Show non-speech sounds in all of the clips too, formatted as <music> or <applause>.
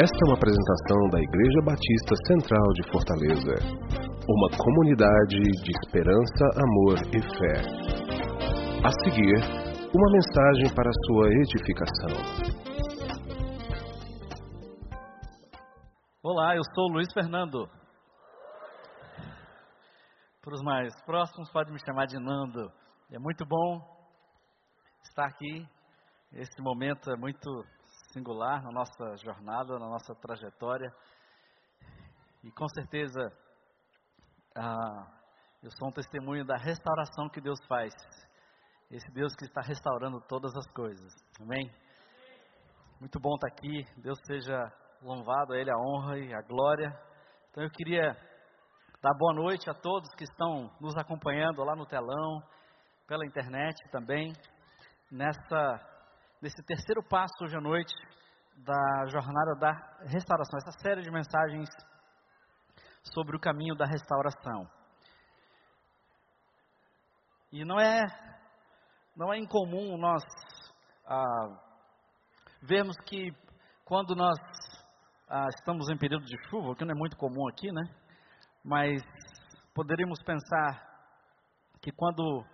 Esta é uma apresentação da Igreja Batista Central de Fortaleza. Uma comunidade de esperança, amor e fé. A seguir, uma mensagem para sua edificação. Olá, eu sou Luiz Fernando. Para os mais próximos, pode me chamar de Nando. É muito bom estar aqui. Esse momento é muito singular na nossa jornada, na nossa trajetória. E com certeza, ah, eu sou um testemunho da restauração que Deus faz. Esse Deus que está restaurando todas as coisas. Amém? Muito bom estar aqui. Deus seja louvado, a Ele a honra e a glória. Então eu queria dar boa noite a todos que estão nos acompanhando lá no telão, pela internet também, nessa nesse terceiro passo hoje à noite da jornada da restauração, essa série de mensagens sobre o caminho da restauração. E não é não é incomum nós ah, vermos que quando nós ah, estamos em período de chuva, que não é muito comum aqui, né? Mas poderíamos pensar que quando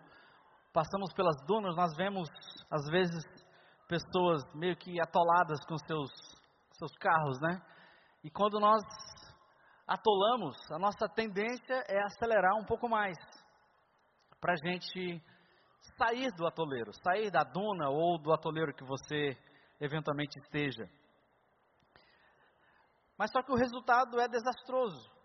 passamos pelas dunas, nós vemos às vezes pessoas meio que atoladas com seus, seus carros, né? E quando nós atolamos, a nossa tendência é acelerar um pouco mais, para a gente sair do atoleiro, sair da duna ou do atoleiro que você eventualmente esteja. Mas só que o resultado é desastroso.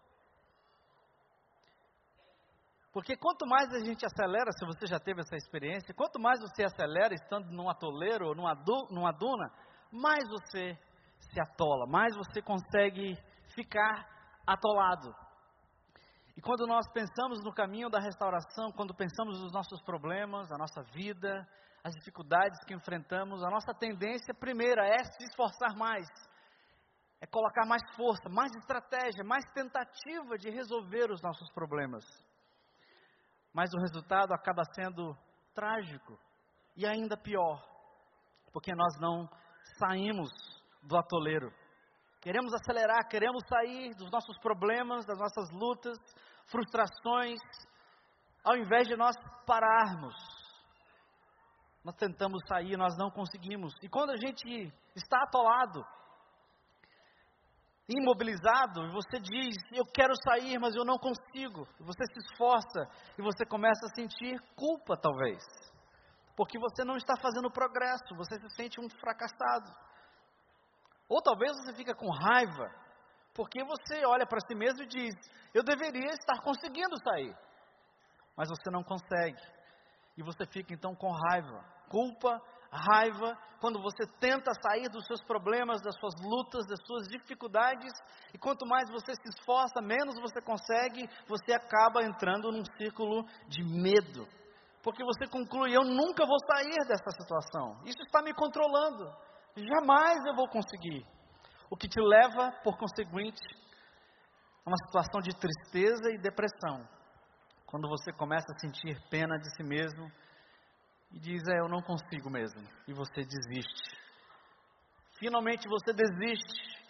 Porque quanto mais a gente acelera, se você já teve essa experiência, quanto mais você acelera estando num atoleiro ou numa, numa duna, mais você se atola, mais você consegue ficar atolado. E quando nós pensamos no caminho da restauração, quando pensamos nos nossos problemas, a nossa vida, as dificuldades que enfrentamos, a nossa tendência primeira é se esforçar mais, é colocar mais força, mais estratégia, mais tentativa de resolver os nossos problemas mas o resultado acaba sendo trágico e ainda pior, porque nós não saímos do atoleiro. Queremos acelerar, queremos sair dos nossos problemas, das nossas lutas, frustrações, ao invés de nós pararmos. Nós tentamos sair, nós não conseguimos. E quando a gente está atolado, imobilizado, e você diz: Eu quero sair, mas eu não consigo. Você se esforça e você começa a sentir culpa, talvez, porque você não está fazendo progresso, você se sente um fracassado. Ou talvez você fica com raiva, porque você olha para si mesmo e diz: Eu deveria estar conseguindo sair, mas você não consegue. E você fica então com raiva, culpa raiva, quando você tenta sair dos seus problemas, das suas lutas, das suas dificuldades, e quanto mais você se esforça, menos você consegue, você acaba entrando num círculo de medo. Porque você conclui: eu nunca vou sair dessa situação, isso está me controlando, jamais eu vou conseguir. O que te leva, por conseguinte, a uma situação de tristeza e depressão. Quando você começa a sentir pena de si mesmo, e diz: É, eu não consigo mesmo. E você desiste. Finalmente você desiste.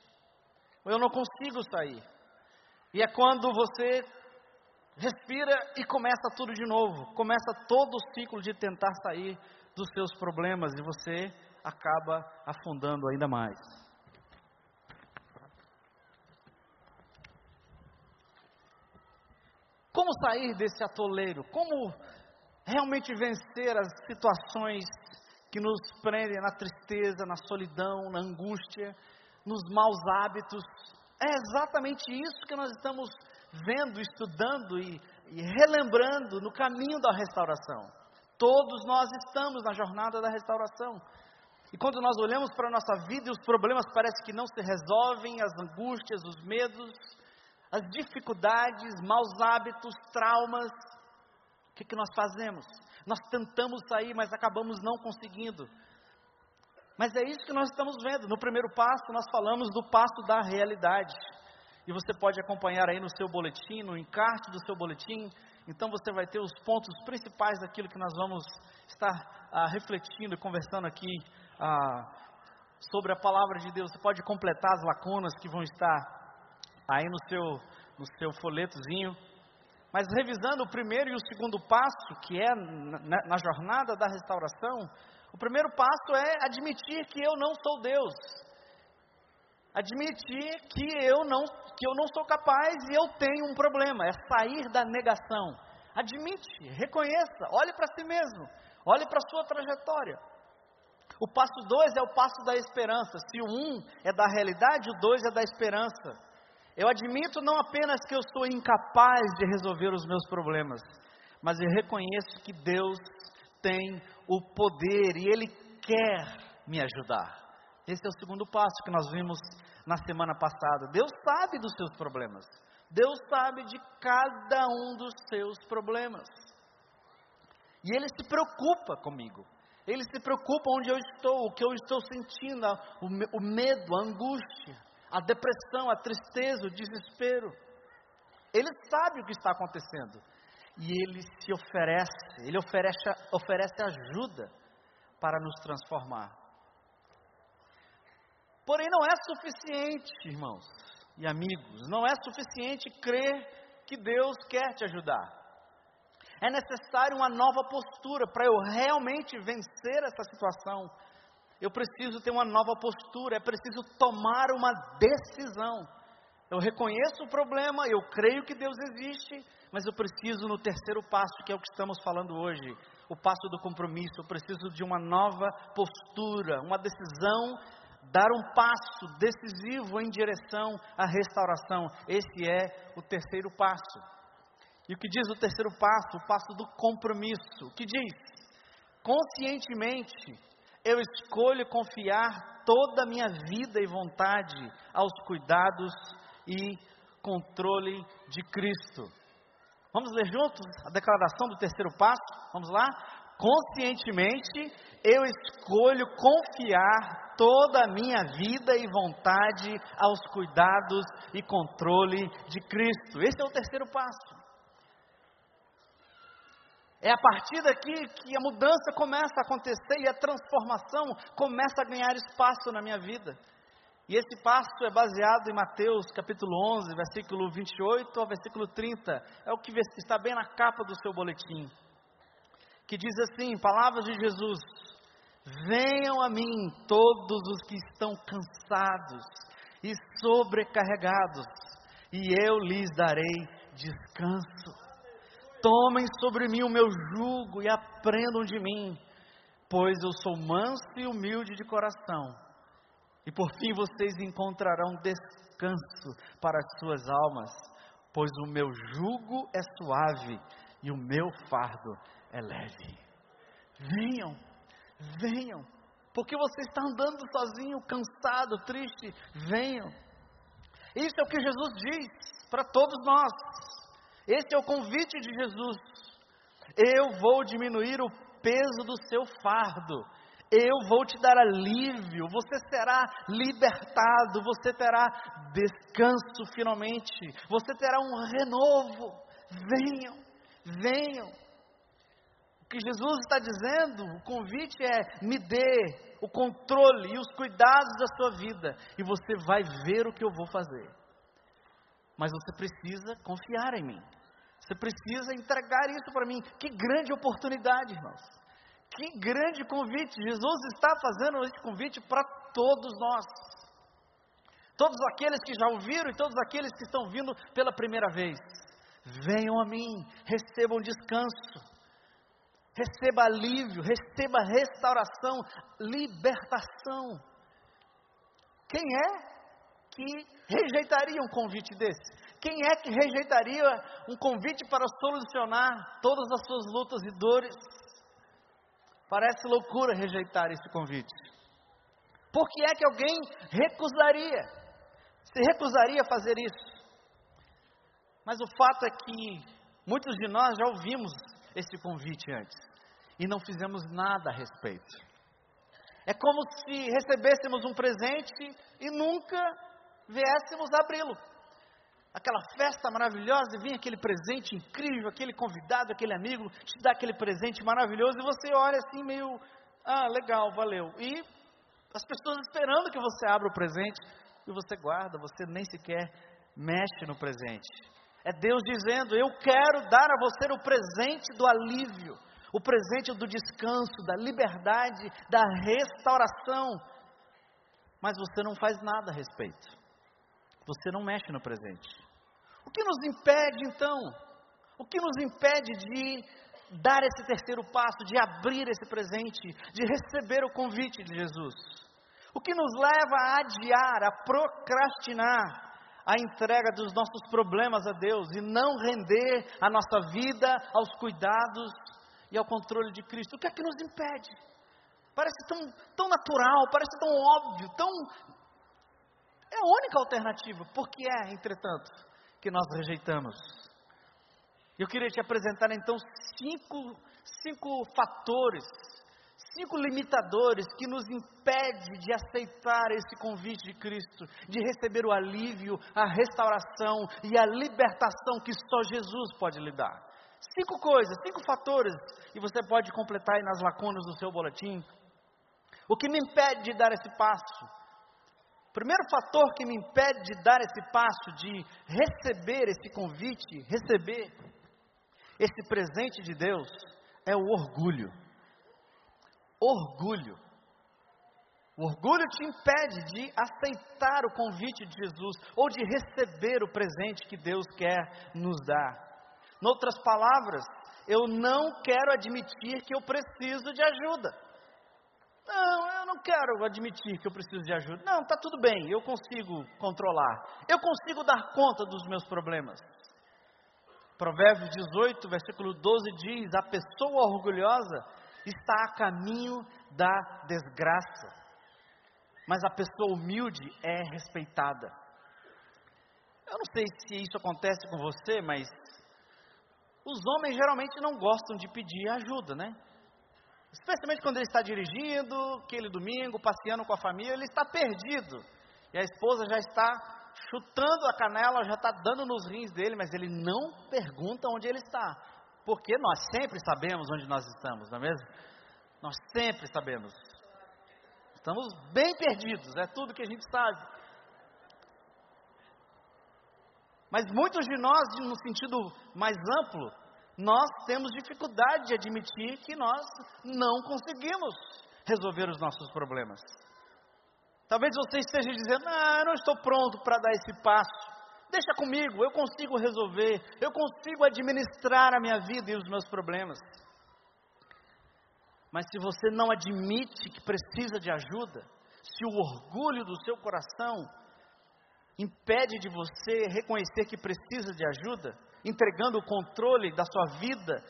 Eu não consigo sair. E é quando você respira e começa tudo de novo. Começa todo o ciclo de tentar sair dos seus problemas e você acaba afundando ainda mais. Como sair desse atoleiro? Como realmente vencer as situações que nos prendem na tristeza, na solidão, na angústia, nos maus hábitos. É exatamente isso que nós estamos vendo, estudando e, e relembrando no caminho da restauração. Todos nós estamos na jornada da restauração. E quando nós olhamos para a nossa vida e os problemas parecem que não se resolvem, as angústias, os medos, as dificuldades, maus hábitos, traumas, o que, que nós fazemos? Nós tentamos sair, mas acabamos não conseguindo. Mas é isso que nós estamos vendo. No primeiro passo, nós falamos do passo da realidade. E você pode acompanhar aí no seu boletim, no encarte do seu boletim. Então você vai ter os pontos principais daquilo que nós vamos estar ah, refletindo e conversando aqui ah, sobre a palavra de Deus. Você pode completar as lacunas que vão estar aí no seu, no seu folhetozinho. Mas revisando o primeiro e o segundo passo, que é na, na jornada da restauração, o primeiro passo é admitir que eu não sou Deus. Admitir que eu não, que eu não sou capaz e eu tenho um problema. É sair da negação. Admite, reconheça, olhe para si mesmo, olhe para a sua trajetória. O passo dois é o passo da esperança. Se o um é da realidade, o dois é da esperança. Eu admito não apenas que eu sou incapaz de resolver os meus problemas, mas eu reconheço que Deus tem o poder e Ele quer me ajudar. Esse é o segundo passo que nós vimos na semana passada. Deus sabe dos seus problemas. Deus sabe de cada um dos seus problemas. E Ele se preocupa comigo. Ele se preocupa onde eu estou, o que eu estou sentindo, o, medo, a angústia, a depressão, a tristeza, o desespero. Ele sabe o que está acontecendo. E ele se oferece, ele oferece, oferece ajuda para nos transformar. Porém, não é suficiente, irmãos e amigos, não é suficiente crer que Deus quer te ajudar. É necessário uma nova postura para eu realmente vencer essa situação. Eu preciso ter uma nova postura, é preciso tomar uma decisão. Eu reconheço o problema, eu creio que Deus existe, mas eu preciso no terceiro passo, que é o que estamos falando hoje, o passo do compromisso. Eu preciso de uma nova postura, uma decisão, dar um passo decisivo em direção à restauração. Esse é o terceiro passo. E o que diz o terceiro passo? O passo do compromisso. O que diz? Conscientemente, eu escolho confiar toda a minha vida e vontade aos cuidados e controle de Cristo. Vamos ler juntos a declaração do terceiro passo? Vamos lá? Conscientemente, eu escolho confiar toda a minha vida e vontade aos cuidados e controle de Cristo. Esse é o terceiro passo. É a partir daqui que a mudança começa a acontecer e a transformação começa a ganhar espaço na minha vida. E esse passo é baseado em Mateus capítulo 11, versículo 28 ao versículo 30. É o que está bem na capa do seu boletim. Que diz assim: Palavras de Jesus: Venham a mim todos os que estão cansados e sobrecarregados, e eu lhes darei descanso. Tomem sobre mim o meu jugo e aprendam de mim, pois eu sou manso e humilde de coração. E por fim vocês encontrarão descanso para as suas almas, pois o meu jugo é suave e o meu fardo é leve. Venham, venham, porque você está andando sozinho, cansado, triste. Venham. Isso é o que Jesus diz para todos nós. Esse é o convite de Jesus. Eu vou diminuir o peso do seu fardo. Eu vou te dar alívio, você será libertado, você terá descanso finalmente, você terá um renovo. Venham, venham. O que Jesus está dizendo, o convite é: me dê o controle e os cuidados da sua vida, e você vai ver o que eu vou fazer. Mas você precisa confiar em mim. Você precisa entregar isso para mim. Que grande oportunidade, irmãos. Que grande convite. Jesus está fazendo esse convite para todos nós. Todos aqueles que já ouviram e todos aqueles que estão vindo pela primeira vez. Venham a mim, recebam descanso. Receba alívio, receba restauração, libertação. Quem é que rejeitaria um convite desse? Quem é que rejeitaria um convite para solucionar todas as suas lutas e dores? Parece loucura rejeitar esse convite. Por que é que alguém recusaria? Se recusaria a fazer isso? Mas o fato é que muitos de nós já ouvimos esse convite antes e não fizemos nada a respeito. É como se recebêssemos um presente e nunca viéssemos abri-lo aquela festa maravilhosa e vem aquele presente incrível, aquele convidado, aquele amigo, te dá aquele presente maravilhoso e você olha assim meio, ah, legal, valeu. E As pessoas esperando que você abra o presente e você guarda, você nem sequer mexe no presente. É Deus dizendo: Eu quero dar a você o presente do alívio, o presente do descanso, da liberdade, da restauração. Mas você não faz nada a respeito. Você não mexe no presente. O que nos impede então? O que nos impede de dar esse terceiro passo, de abrir esse presente, de receber o convite de Jesus? O que nos leva a adiar, a procrastinar a entrega dos nossos problemas a Deus e não render a nossa vida aos cuidados e ao controle de Cristo? O que é que nos impede? Parece tão, tão natural, parece tão óbvio, tão. É a única alternativa. Por que é, entretanto, que nós rejeitamos? Eu queria te apresentar então cinco, cinco fatores cinco limitadores que nos impede de aceitar esse convite de Cristo, de receber o alívio, a restauração e a libertação que só Jesus pode lhe dar. Cinco coisas, cinco fatores, e você pode completar aí nas lacunas do seu boletim. O que me impede de dar esse passo? Primeiro fator que me impede de dar esse passo, de receber esse convite, receber esse presente de Deus, é o orgulho orgulho. O orgulho te impede de aceitar o convite de Jesus ou de receber o presente que Deus quer nos dar. Em outras palavras, eu não quero admitir que eu preciso de ajuda. Não, eu não quero admitir que eu preciso de ajuda. Não, está tudo bem, eu consigo controlar. Eu consigo dar conta dos meus problemas. Provérbios 18, versículo 12 diz: A pessoa orgulhosa está a caminho da desgraça. Mas a pessoa humilde é respeitada. Eu não sei se isso acontece com você, mas os homens geralmente não gostam de pedir ajuda, né? Especialmente quando ele está dirigindo, aquele domingo, passeando com a família, ele está perdido. E a esposa já está chutando a canela, já está dando nos rins dele, mas ele não pergunta onde ele está porque nós sempre sabemos onde nós estamos, não é mesmo? Nós sempre sabemos. Estamos bem perdidos, é tudo que a gente sabe. Mas muitos de nós, no sentido mais amplo, nós temos dificuldade de admitir que nós não conseguimos resolver os nossos problemas. Talvez você esteja dizendo: Ah, eu não estou pronto para dar esse passo. Deixa comigo, eu consigo resolver, eu consigo administrar a minha vida e os meus problemas. Mas se você não admite que precisa de ajuda, se o orgulho do seu coração impede de você reconhecer que precisa de ajuda, entregando o controle da sua vida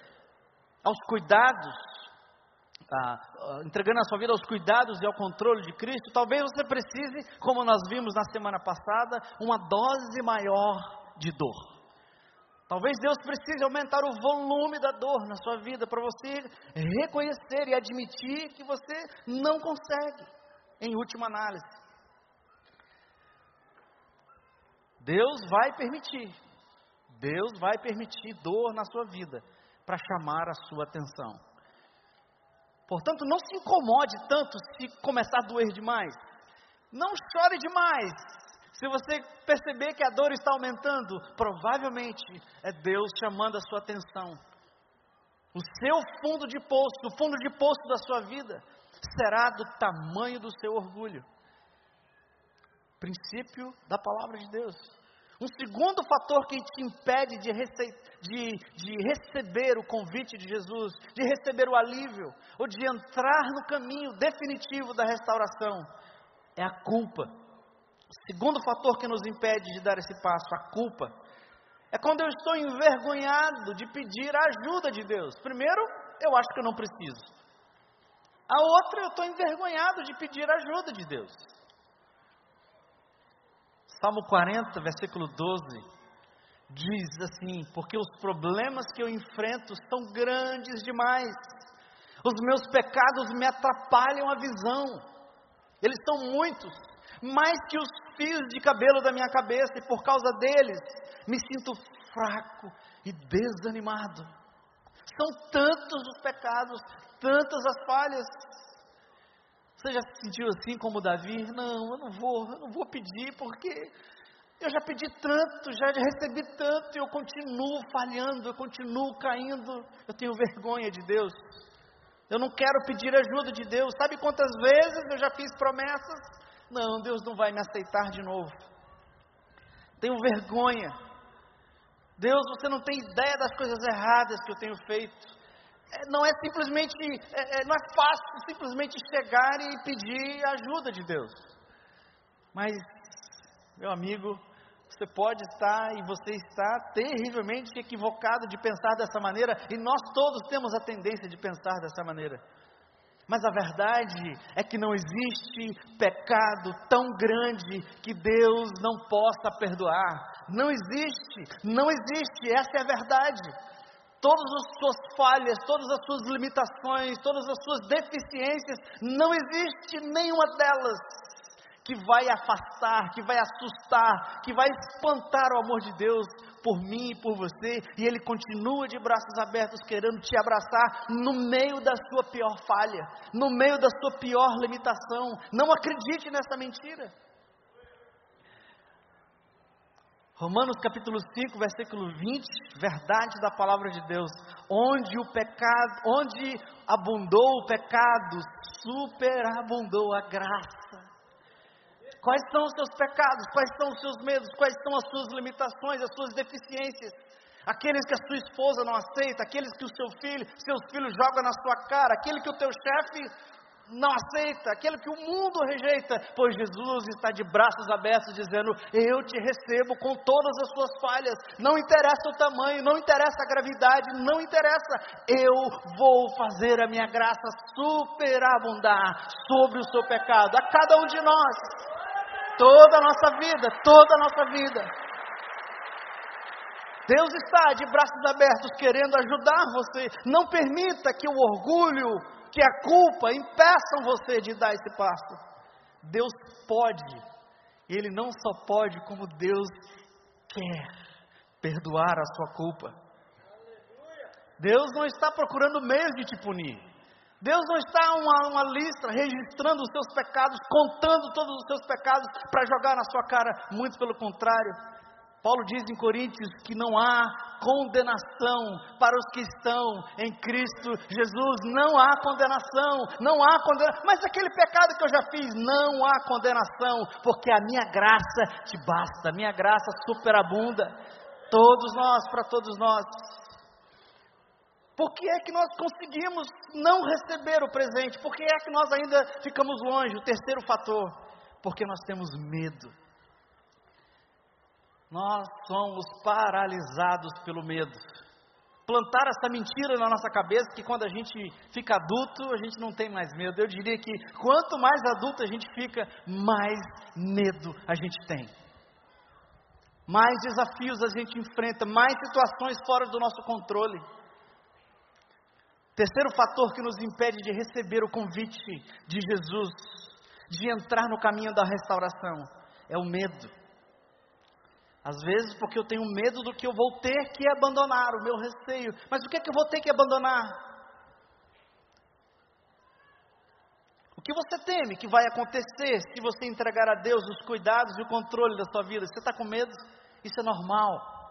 aos cuidados entregando a sua vida aos cuidados e ao controle de Cristo, talvez você precise, como nós vimos na semana passada, uma dose maior de dor. Talvez Deus precise aumentar o volume da dor na sua vida para você reconhecer e admitir que você não consegue, em última análise. Deus vai permitir, Deus vai permitir dor na sua vida para chamar a sua atenção. Portanto, não se incomode tanto se começar a doer demais. Não chore demais. Se você perceber que a dor está aumentando, provavelmente é Deus chamando a sua atenção. O seu fundo de poço, o fundo de poço da sua vida, será do tamanho do seu orgulho. Princípio da palavra de Deus. Um segundo fator que te impede de, rece de, de, receber o convite de Jesus, de receber o alívio, ou de entrar no caminho definitivo da restauração, é a culpa. O segundo fator que nos impede de dar esse passo, a culpa, é quando eu estou envergonhado de pedir a ajuda de Deus. Primeiro, eu acho que eu não preciso. A outra, eu estou envergonhado de pedir a ajuda de Deus. Salmo 40, versículo 12, diz assim: Porque os problemas que eu enfrento são grandes demais, os meus pecados me atrapalham a visão, eles são muitos, mais que os fios de cabelo da minha cabeça, e por causa deles me sinto fraco e desanimado. São tantos os pecados, tantas as falhas. Você já se sentiu assim como Davi? Não, eu não vou, eu não vou pedir porque eu já pedi tanto, já recebi tanto e eu continuo falhando, eu continuo caindo. Eu tenho vergonha de Deus. Eu não quero pedir ajuda de Deus. Sabe quantas vezes eu já fiz promessas? Não, Deus não vai me aceitar de novo. Tenho vergonha. Deus, você não tem ideia das coisas erradas que eu tenho feito. É, não é simplesmente, é, é, não é fácil simplesmente chegar e pedir ajuda de Deus. Mas, meu amigo, você pode estar e você está terrivelmente equivocado de pensar dessa maneira, e nós todos temos a tendência de pensar dessa maneira. Mas a verdade é que não existe pecado tão grande que Deus não possa perdoar. Não existe, não existe, essa é a verdade todas as suas falhas, todas as suas limitações, todas as suas deficiências, não existe nenhuma delas que vai afastar, que vai assustar, que vai espantar o amor de Deus por mim e por você, e Ele continua de braços abertos querendo te abraçar no meio da sua pior falha, no meio da sua pior limitação. Não acredite nessa mentira. Romanos capítulo 5, versículo 20, verdade da palavra de Deus, onde o pecado, onde abundou o pecado, superabundou a graça. Quais são os seus pecados? Quais são os seus medos? Quais são as suas limitações, as suas deficiências? Aqueles que a sua esposa não aceita, aqueles que o seu filho, seus filhos jogam na sua cara, aquele que o teu chefe não aceita, aquele que o mundo rejeita, pois Jesus está de braços abertos dizendo: Eu te recebo com todas as suas falhas, não interessa o tamanho, não interessa a gravidade, não interessa, eu vou fazer a minha graça superabundar sobre o seu pecado, a cada um de nós, toda a nossa vida, toda a nossa vida. Deus está de braços abertos querendo ajudar você. Não permita que o orgulho, que a culpa impeçam você de dar esse passo. Deus pode, Ele não só pode, como Deus quer perdoar a sua culpa. Deus não está procurando meios de te punir. Deus não está uma, uma lista registrando os seus pecados, contando todos os seus pecados para jogar na sua cara. Muito pelo contrário, Paulo diz em Coríntios que não há condenação para os que estão em Cristo Jesus. Não há condenação, não há condenação. Mas aquele pecado que eu já fiz, não há condenação, porque a minha graça te basta, a minha graça superabunda. Todos nós, para todos nós. Por que é que nós conseguimos não receber o presente? Por que é que nós ainda ficamos longe? O terceiro fator, porque nós temos medo. Nós somos paralisados pelo medo. Plantar essa mentira na nossa cabeça que quando a gente fica adulto, a gente não tem mais medo. Eu diria que quanto mais adulto a gente fica, mais medo a gente tem. Mais desafios a gente enfrenta, mais situações fora do nosso controle. Terceiro fator que nos impede de receber o convite de Jesus, de entrar no caminho da restauração, é o medo. Às vezes porque eu tenho medo do que eu vou ter que abandonar, o meu receio. Mas o que é que eu vou ter que abandonar? O que você teme que vai acontecer se você entregar a Deus os cuidados e o controle da sua vida? Você está com medo? Isso é normal.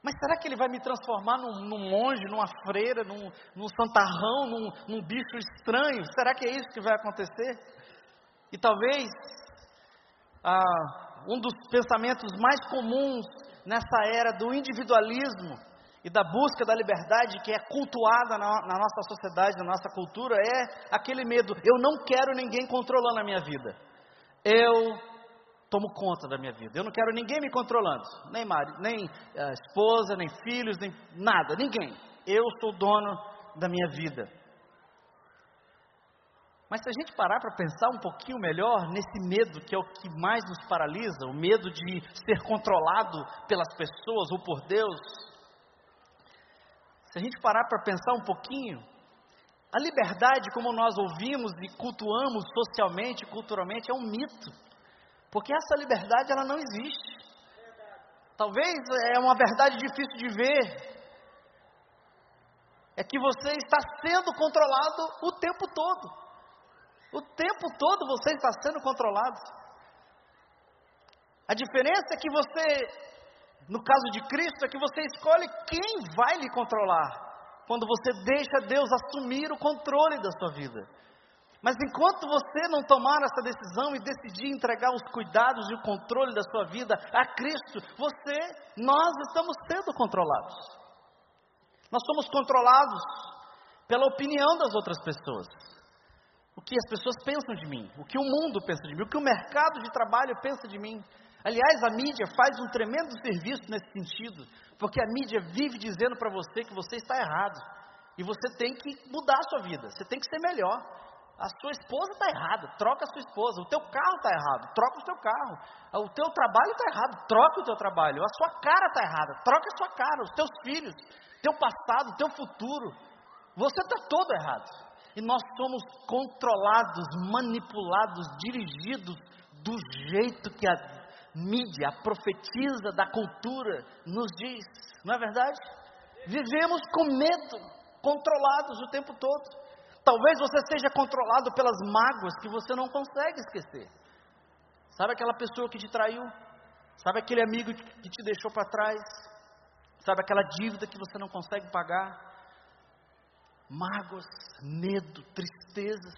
Mas será que ele vai me transformar num, num monge, numa freira, num, num santarrão, num, num bicho estranho? Será que é isso que vai acontecer? E talvez ah, um dos pensamentos mais comuns nessa era do individualismo e da busca da liberdade que é cultuada na, na, nossa sociedade, na nossa cultura, é aquele medo: eu não quero ninguém controlando a minha vida. Eu tomo conta da minha vida. Eu não quero ninguém me controlando, nem marido, nem uh, esposa, nem filhos, nem nada, ninguém. Eu sou dono da minha vida. Mas se a gente parar para pensar um pouquinho melhor nesse medo que é o que mais nos paralisa, o medo de ser controlado pelas pessoas ou por Deus, se a gente parar para pensar um pouquinho, a liberdade, como nós ouvimos e cultuamos socialmente, culturalmente, é um mito, porque essa liberdade ela não existe. Talvez é uma verdade difícil de ver, é que você está sendo controlado o tempo todo. O tempo todo você está sendo controlado. A diferença é que você, no caso de Cristo, é que você escolhe quem vai lhe controlar. Quando você deixa Deus assumir o controle da sua vida. Mas enquanto você não tomar essa decisão e decidir entregar os cuidados e o controle da sua vida a Cristo, você, nós estamos sendo controlados. Nós somos controlados pela opinião das outras pessoas. O que as pessoas pensam de mim, o que o mundo pensa de mim, o que o mercado de trabalho pensa de mim. Aliás, a mídia faz um tremendo serviço nesse sentido, porque a mídia vive dizendo para você que você está errado e você tem que mudar a sua vida, você tem que ser melhor. A sua esposa está errada, troca a sua esposa. O teu carro está errado, troca o teu carro. O teu trabalho está errado, troca o teu trabalho. A sua cara está errada, troca a sua cara. Os teus filhos, teu passado, teu futuro. Você está todo errado. E nós somos controlados, manipulados, dirigidos do jeito que a mídia, a profetisa da cultura nos diz. Não é verdade? Vivemos com medo, controlados o tempo todo. Talvez você seja controlado pelas mágoas que você não consegue esquecer. Sabe aquela pessoa que te traiu? Sabe aquele amigo que te deixou para trás? Sabe aquela dívida que você não consegue pagar? Mágoas, medo, tristezas,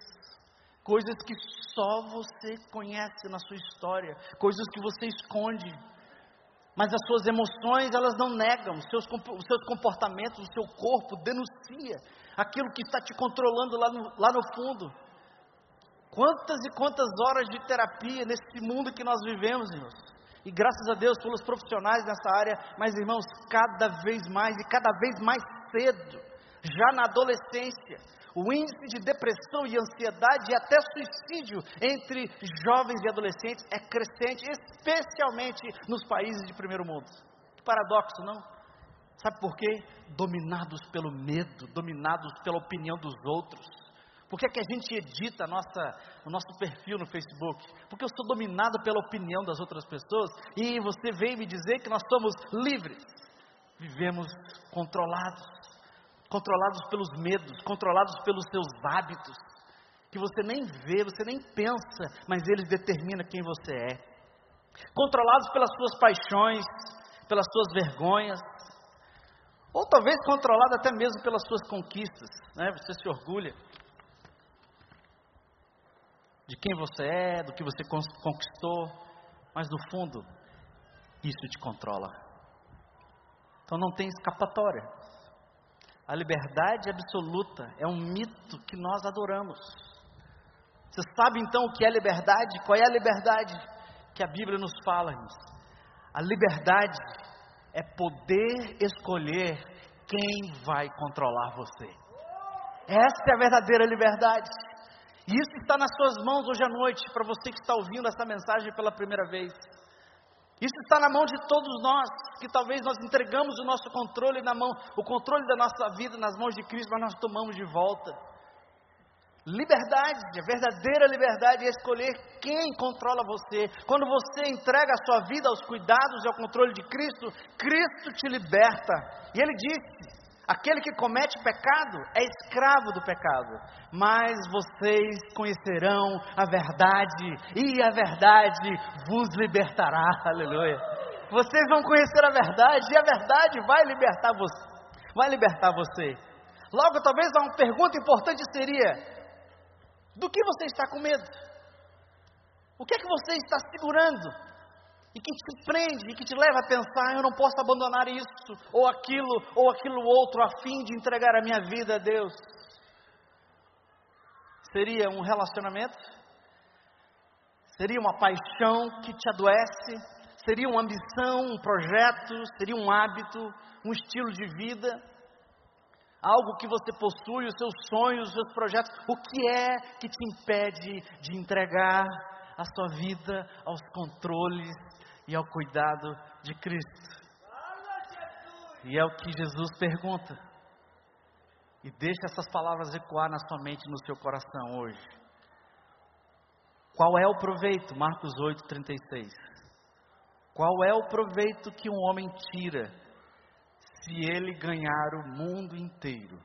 coisas que só você conhece na sua história, coisas que você esconde. Mas as suas emoções, elas não negam, os seus, os seus comportamentos, o seu corpo denuncia aquilo que está te controlando lá no, lá no fundo. Quantas e quantas horas de terapia nesse mundo que nós vivemos, irmãos. E graças a Deus pelos profissionais nessa área, mas irmãos, cada vez mais e cada vez mais cedo, já na adolescência, o índice de depressão e ansiedade e até suicídio entre jovens e adolescentes é crescente, especialmente nos países de primeiro mundo. Que paradoxo, não? Sabe por quê? Dominados pelo medo, dominados pela opinião dos outros. Por que, é que a gente edita a nossa, o nosso perfil no Facebook? Porque eu sou dominado pela opinião das outras pessoas e você vem me dizer que nós somos livres. Vivemos controlados, controlados pelos medos, controlados pelos seus hábitos, que você nem vê, você nem pensa, mas eles determinam quem você é. Controlados pelas suas paixões, pelas suas vergonhas, ou talvez controlado até mesmo pelas suas conquistas, né? Você se orgulha de quem você é, do que você conquistou, mas no fundo, isso te controla. Então não tem escapatória. A liberdade absoluta é um mito que nós adoramos. Você sabe então o que é liberdade? Qual é a liberdade que a Bíblia nos fala? A liberdade é poder escolher quem vai controlar você. Essa é a verdadeira liberdade. E isso está nas suas mãos hoje à noite, para você que está ouvindo essa mensagem pela primeira vez. Isso está na mão de todos nós, que talvez nós entregamos o nosso controle na mão, o controle da nossa vida nas mãos de Cristo, mas nós tomamos de volta. Liberdade, a verdadeira liberdade é escolher quem controla você. Quando você entrega a sua vida aos cuidados e ao controle de Cristo, Cristo te liberta. E ele disse: aquele que comete pecado é escravo do pecado, mas vocês conhecerão a verdade, e a verdade vos libertará. <laughs> Aleluia. Vocês vão conhecer a verdade, e a verdade vai libertar você. Vai libertar você. Logo, talvez uma pergunta importante seria: do que você está com medo? O que é que você está segurando? E que te prende, que te leva a pensar: eu não posso abandonar isso, ou aquilo, ou aquilo outro, a fim de entregar a minha vida a Deus. Seria um relacionamento? Seria uma paixão que te adoece? Seria uma ambição, um projeto? Seria um hábito, um estilo de vida? algo que você possui, os seus sonhos, os seus projetos, o que é que te impede de entregar a sua vida aos controles e ao cuidado de Cristo? E é o que Jesus pergunta. E deixa essas palavras ecoar na sua mente e no seu coração hoje. Qual é o proveito? Marcos 8, 36. Qual é o proveito que um homem tira se ele ganhar o mundo inteiro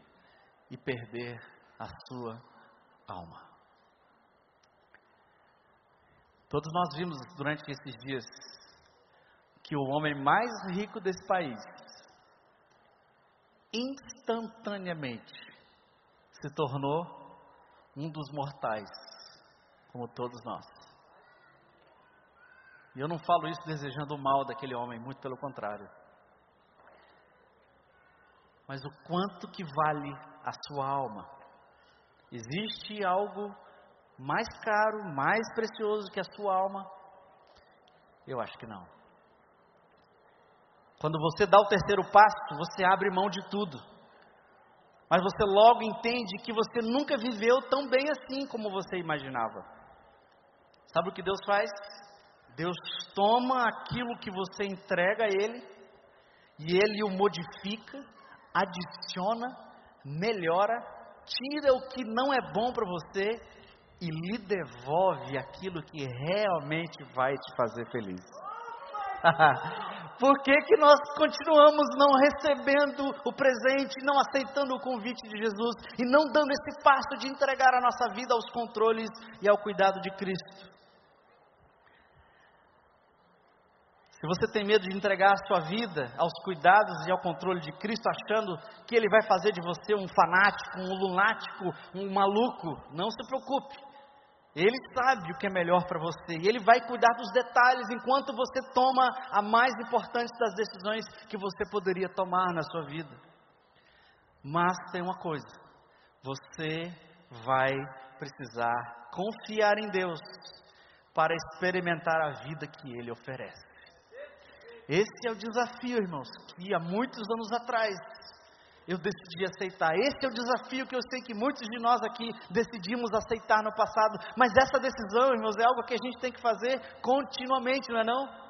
e perder a sua alma. Todos nós vimos durante esses dias que o homem mais rico desse país, instantaneamente, se tornou um dos mortais, como todos nós. E eu não falo isso desejando o mal daquele homem, muito pelo contrário. Mas o quanto que vale a sua alma? Existe algo mais caro, mais precioso que a sua alma? Eu acho que não. Quando você dá o terceiro passo, você abre mão de tudo. Mas você logo entende que você nunca viveu tão bem assim como você imaginava. Sabe o que Deus faz? Deus toma aquilo que você entrega a Ele e Ele o modifica, adiciona, melhora, tira o que não é bom para você e lhe devolve aquilo que realmente vai te fazer feliz. <laughs> Por que, que nós continuamos não recebendo o presente, não aceitando o convite de Jesus e não dando esse passo de entregar a nossa vida aos controles e ao cuidado de Cristo? Se você tem medo de entregar a sua vida aos cuidados e ao controle de Cristo, achando que Ele vai fazer de você um fanático, um lunático, um maluco, não se preocupe. Ele sabe o que é melhor para você e Ele vai cuidar dos detalhes enquanto você toma a mais importante das decisões que você poderia tomar na sua vida. Mas tem uma coisa: você vai precisar confiar em Deus para experimentar a vida que Ele oferece. Esse é o desafio, irmãos, que há muitos anos atrás eu decidi aceitar. Esse é o desafio que eu sei que muitos de nós aqui decidimos aceitar no passado. Mas essa decisão, irmãos, é algo que a gente tem que fazer continuamente, não é não?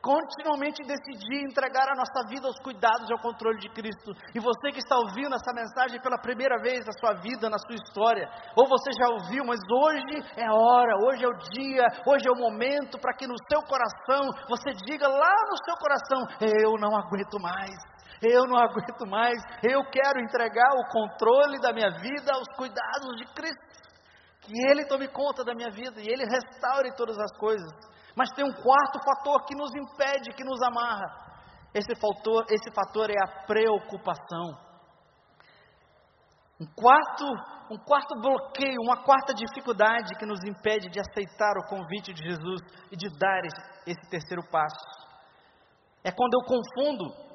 Continuamente decidir entregar a nossa vida aos cuidados e ao controle de Cristo. E você que está ouvindo essa mensagem pela primeira vez na sua vida, na sua história, ou você já ouviu, mas hoje é a hora, hoje é o dia, hoje é o momento para que no seu coração você diga lá no seu coração: Eu não aguento mais eu não aguento mais, eu quero entregar o controle da minha vida aos cuidados de Cristo. Que Ele tome conta da minha vida e Ele restaure todas as coisas. Mas tem um quarto fator que nos impede, que nos amarra. Esse fator, esse fator é a preocupação. Um quarto, um quarto bloqueio, uma quarta dificuldade que nos impede de aceitar o convite de Jesus e de dar esse, esse terceiro passo. É quando eu confundo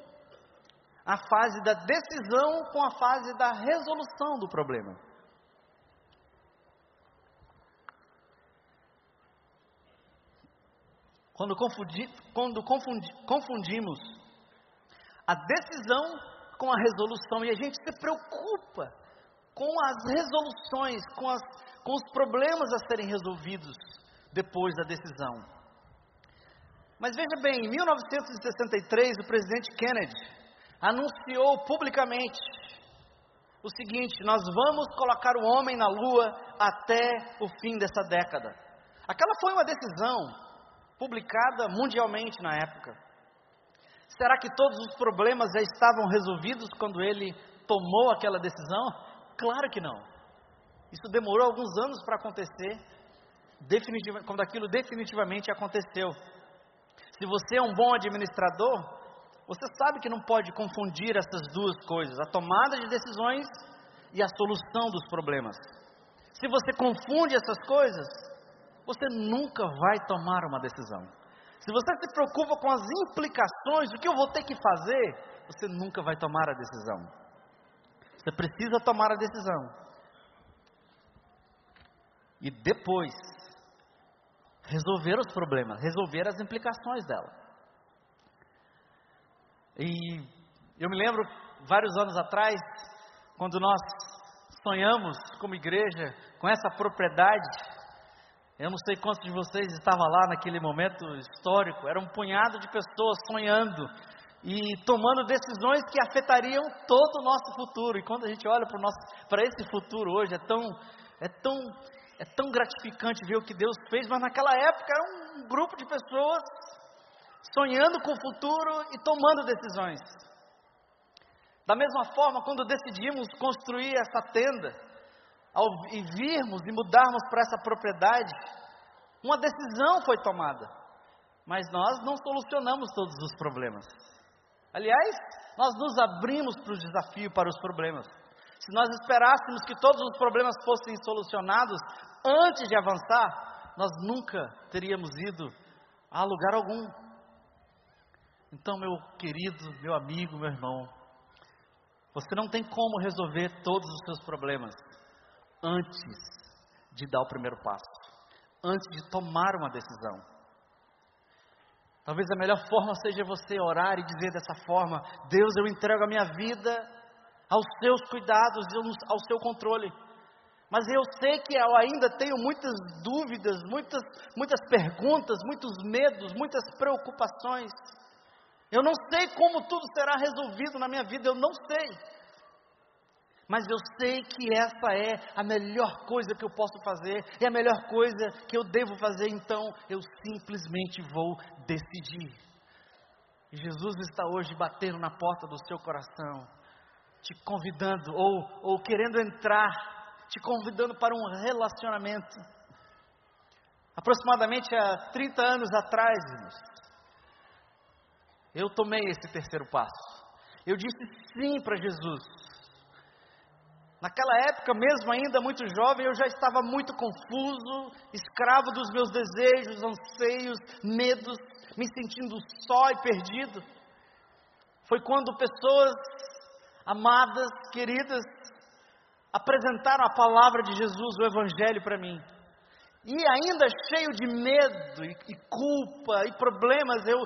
a fase da decisão com a fase da resolução do problema. Quando, confundi, quando confundi, confundimos a decisão com a resolução e a gente se preocupa com as resoluções, com, as, com os problemas a serem resolvidos depois da decisão. Mas veja bem, em 1963, o presidente Kennedy anunciou publicamente o seguinte: nós vamos colocar o homem na lua até o fim dessa década. Aquela foi uma decisão publicada mundialmente na época. Será que todos os problemas já estavam resolvidos quando ele tomou aquela decisão? Claro que não. Isso demorou alguns anos para acontecer, quando aquilo definitivamente aconteceu. Se você é um bom administrador, você sabe que não pode confundir essas duas coisas, a tomada de decisões e a solução dos problemas. Se você confunde essas coisas, você nunca vai tomar uma decisão. Se você se preocupa com as implicações, o que eu vou ter que fazer, você nunca vai tomar a decisão. Você precisa tomar a decisão. E depois, resolver os problemas, resolver as implicações dela. E eu me lembro, vários anos atrás, quando nós sonhamos como igreja com essa propriedade, eu não sei quantos de vocês estavam lá naquele momento histórico, era um punhado de pessoas sonhando e tomando decisões que afetariam todo o nosso futuro. E quando a gente olha para esse futuro hoje, é tão, é, tão, é tão gratificante ver o que Deus fez, mas naquela época era um grupo de pessoas sonhando com o futuro e tomando decisões. Da mesma forma, quando decidimos construir essa tenda, ao e virmos e mudarmos para essa propriedade, Uma decisão foi tomada. Mas nós não solucionamos todos os problemas. Aliás, nós nos abrimos para o desafio, para os problemas. Se nós esperássemos que todos os problemas fossem solucionados antes de avançar, nós nunca teríamos ido a lugar algum. Então, meu querido, meu amigo, meu irmão, você não tem como resolver todos os seus problemas antes de dar o primeiro passo, antes de tomar uma decisão. Talvez a melhor forma seja você orar e dizer dessa forma: Deus, eu entrego a minha vida aos seus cuidados ao seu controle. Mas eu sei que eu ainda tenho muitas dúvidas, muitas, muitas perguntas, muitos medos, muitas preocupações. Eu não sei como tudo será resolvido na minha vida, eu não sei. Mas eu sei que essa é a melhor coisa que eu posso fazer, é a melhor coisa que eu devo fazer, então eu simplesmente vou decidir. E Jesus está hoje batendo na porta do seu coração, te convidando, ou, ou querendo entrar, te convidando para um relacionamento. Aproximadamente há 30 anos atrás, eu tomei esse terceiro passo. Eu disse sim para Jesus. Naquela época, mesmo ainda muito jovem, eu já estava muito confuso, escravo dos meus desejos, anseios, medos, me sentindo só e perdido. Foi quando pessoas amadas, queridas, apresentaram a palavra de Jesus, o Evangelho para mim. E ainda cheio de medo e, culpa e problemas, eu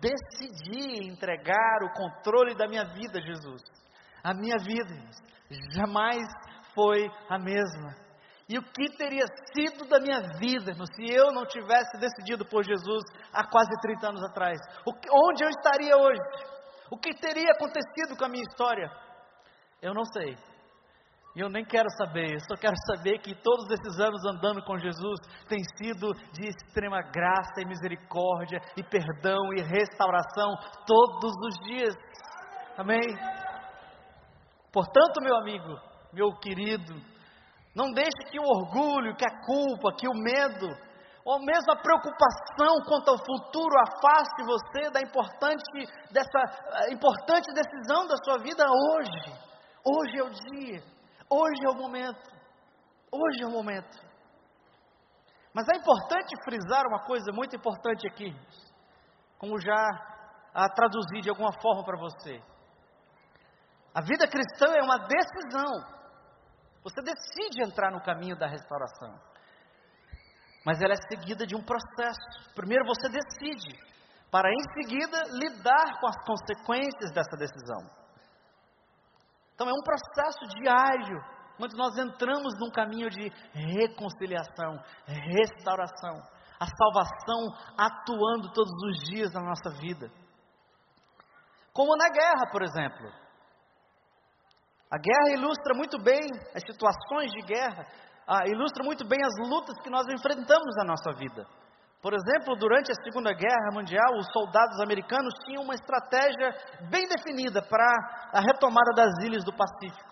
decidi entregar o controle da minha vida a Jesus. A minha vida jamais foi a mesma. E o que teria sido da minha vida irmão, se eu não tivesse decidido por Jesus há quase 30 anos atrás? Que, onde eu estaria hoje? O que teria acontecido com a minha história? Eu não sei. E eu nem quero saber, eu só quero saber que todos esses anos andando com Jesus tem sido de extrema graça e misericórdia e perdão e restauração todos os dias. Amém? Portanto, meu amigo, meu querido, não deixe que o orgulho, que a culpa, que o medo, ou mesmo a preocupação quanto ao futuro afaste você da importante, dessa importante decisão da sua vida hoje. Hoje é o dia. Hoje é o momento. Hoje é o momento. Mas é importante frisar uma coisa muito importante aqui, como já a traduzir de alguma forma para você. A vida cristã é uma decisão. Você decide entrar no caminho da restauração. Mas ela é seguida de um processo. Primeiro você decide, para em seguida lidar com as consequências dessa decisão. Então é um processo diário, onde nós entramos num caminho de reconciliação, restauração, a salvação atuando todos os dias na nossa vida. Como na guerra, por exemplo. A guerra ilustra muito bem as situações de guerra, ah, ilustra muito bem as lutas que nós enfrentamos na nossa vida. Por exemplo, durante a Segunda Guerra Mundial, os soldados americanos tinham uma estratégia bem definida para a retomada das ilhas do Pacífico,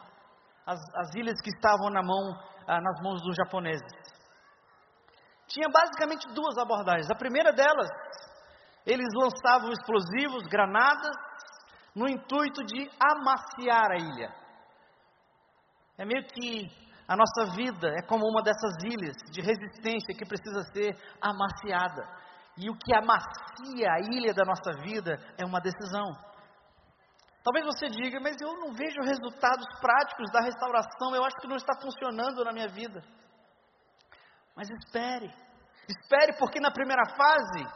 as, as ilhas que estavam na mão, ah, nas mãos dos japoneses. Tinha basicamente duas abordagens. A primeira delas, eles lançavam explosivos, granadas, no intuito de amaciar a ilha. É meio que a nossa vida é como uma dessas ilhas de resistência que precisa ser amaciada. E o que amacia a ilha da nossa vida é uma decisão. Talvez você diga, mas eu não vejo resultados práticos da restauração, eu acho que não está funcionando na minha vida. Mas espere, espere, porque na primeira fase,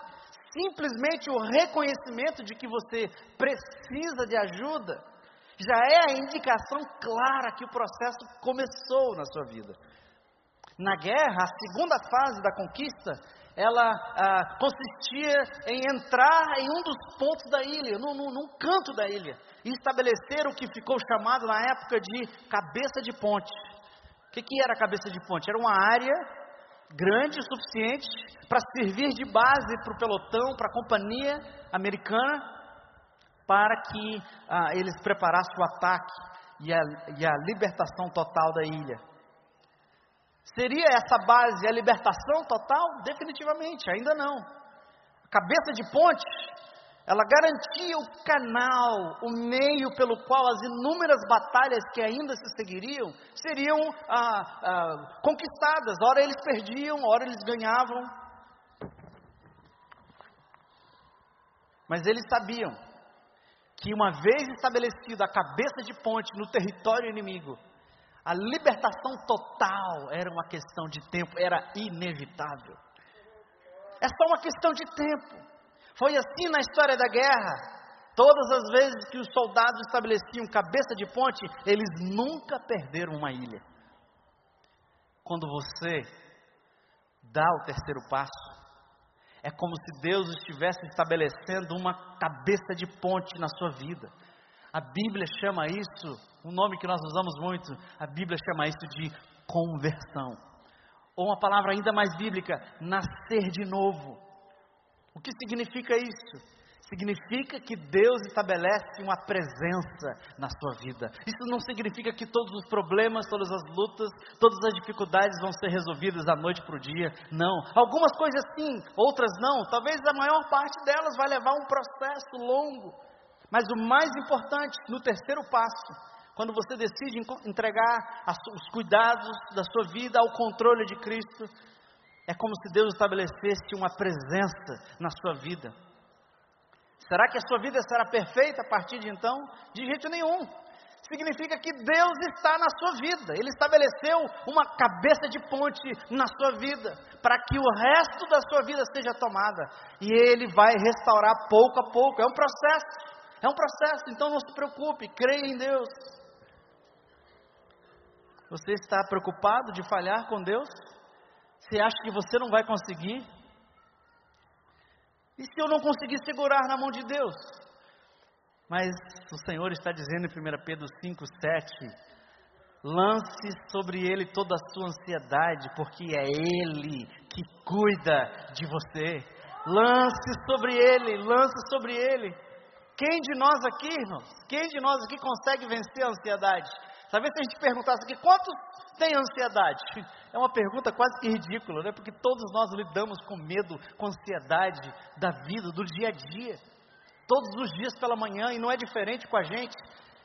simplesmente o reconhecimento de que você precisa de ajuda já é a indicação clara que o processo começou na sua vida. Na guerra, a segunda fase da conquista, ela ah, consistia em entrar em um dos pontos da ilha, num, num, num canto da ilha, e estabelecer o que ficou chamado na época de cabeça de ponte. O que, que era a cabeça de ponte? Era uma área grande o suficiente para servir de base para o pelotão, para a companhia americana, para que ah, eles preparassem o ataque e a, e a libertação total da ilha. Seria essa base a libertação total? Definitivamente, ainda não. A cabeça de ponte, ela garantia o canal, o meio pelo qual as inúmeras batalhas que ainda se seguiriam seriam ah, ah, conquistadas. Ora eles perdiam, ora eles ganhavam. Mas eles sabiam que uma vez estabelecida a cabeça de ponte no território inimigo, a libertação total era uma questão de tempo, era inevitável. É só uma questão de tempo. Foi assim na história da guerra. Todas as vezes que os soldados estabeleciam cabeça de ponte, eles nunca perderam uma ilha. Quando você dá o terceiro passo, é como se Deus estivesse estabelecendo uma cabeça de ponte na sua vida. A Bíblia chama isso, um nome que nós usamos muito, a Bíblia chama isso de conversão. Ou uma palavra ainda mais bíblica, nascer de novo. O que significa isso? Significa que Deus estabelece uma presença na sua vida. Isso não significa que todos os problemas, todas as lutas, todas as dificuldades vão ser resolvidas da noite para o dia. Não. Algumas coisas sim, outras não. Talvez a maior parte delas vai levar um processo longo. Mas o mais importante, no terceiro passo, quando você decide entregar os cuidados da sua vida ao controle de Cristo, é como se Deus estabelecesse uma presença na sua vida. Será que a sua vida será perfeita a partir de então? De jeito nenhum. Significa que Deus está na sua vida. Ele estabeleceu uma cabeça de ponte na sua vida, para que o resto da sua vida seja tomada. E Ele vai restaurar pouco a pouco. É um processo. É um processo, então não se preocupe, creia em Deus. Você está preocupado de falhar com Deus? Você acha que você não vai conseguir? E se eu não conseguir segurar na mão de Deus? Mas o Senhor está dizendo em 1 Pedro 5,7: lance sobre ele toda a sua ansiedade, porque é Ele que cuida de você. Lance sobre ele, lance sobre ele. Quem de nós aqui, irmãos, quem de nós aqui consegue vencer a ansiedade? Talvez se a gente perguntasse aqui, quantos têm ansiedade? É uma pergunta quase que ridícula, né? Porque todos nós lidamos com medo, com ansiedade da vida, do dia a dia. Todos os dias pela manhã, e não é diferente com a gente.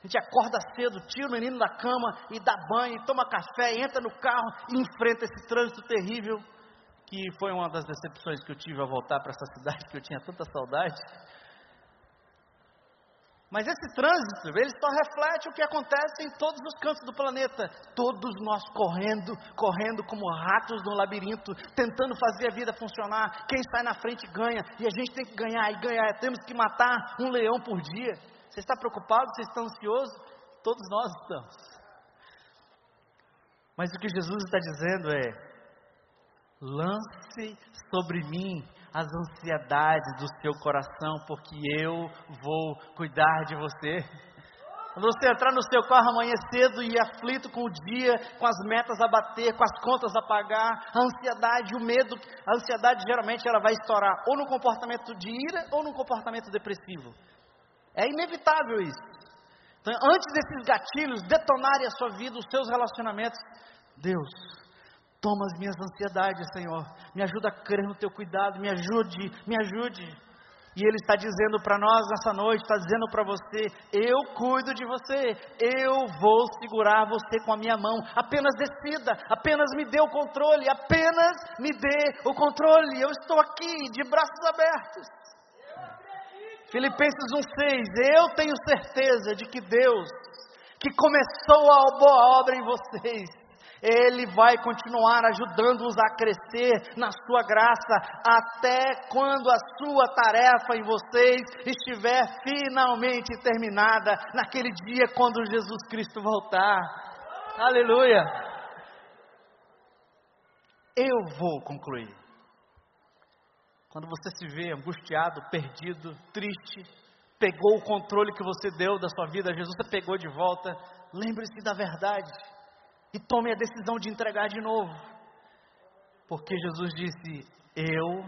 A gente acorda cedo, tira o menino da cama e dá banho, toma café, entra no carro e enfrenta esse trânsito terrível, que foi uma das decepções que eu tive ao voltar para essa cidade, que eu tinha tanta saudade. Mas esse trânsito, ele só reflete o que acontece em todos os cantos do planeta. Todos nós correndo, correndo como ratos no labirinto, tentando fazer a vida funcionar. Quem sai na frente ganha, e a gente tem que ganhar e ganhar. Temos que matar um leão por dia. Você está preocupado? Você está ansioso? Todos nós estamos. Mas o que Jesus está dizendo é: lance sobre mim as ansiedades do seu coração, porque eu vou cuidar de você. Quando você entrar no seu carro amanhã cedo e aflito com o dia, com as metas a bater, com as contas a pagar, a ansiedade, o medo, a ansiedade geralmente ela vai estourar ou no comportamento de ira ou no comportamento depressivo. É inevitável isso. Então, antes desses gatilhos detonarem a sua vida, os seus relacionamentos, Deus, Toma as minhas ansiedades, Senhor. Me ajuda a crer no teu cuidado. Me ajude, me ajude. E Ele está dizendo para nós nessa noite, está dizendo para você: eu cuido de você, eu vou segurar você com a minha mão. Apenas decida, apenas me dê o controle, apenas me dê o controle. Eu estou aqui de braços abertos. Filipenses 1,6: Eu tenho certeza de que Deus, que começou a boa obra em vocês, ele vai continuar ajudando-os a crescer na sua graça, até quando a sua tarefa em vocês estiver finalmente terminada, naquele dia quando Jesus Cristo voltar. Aleluia! Eu vou concluir. Quando você se vê angustiado, perdido, triste, pegou o controle que você deu da sua vida, Jesus pegou de volta, lembre-se da verdade e tome a decisão de entregar de novo. Porque Jesus disse: Eu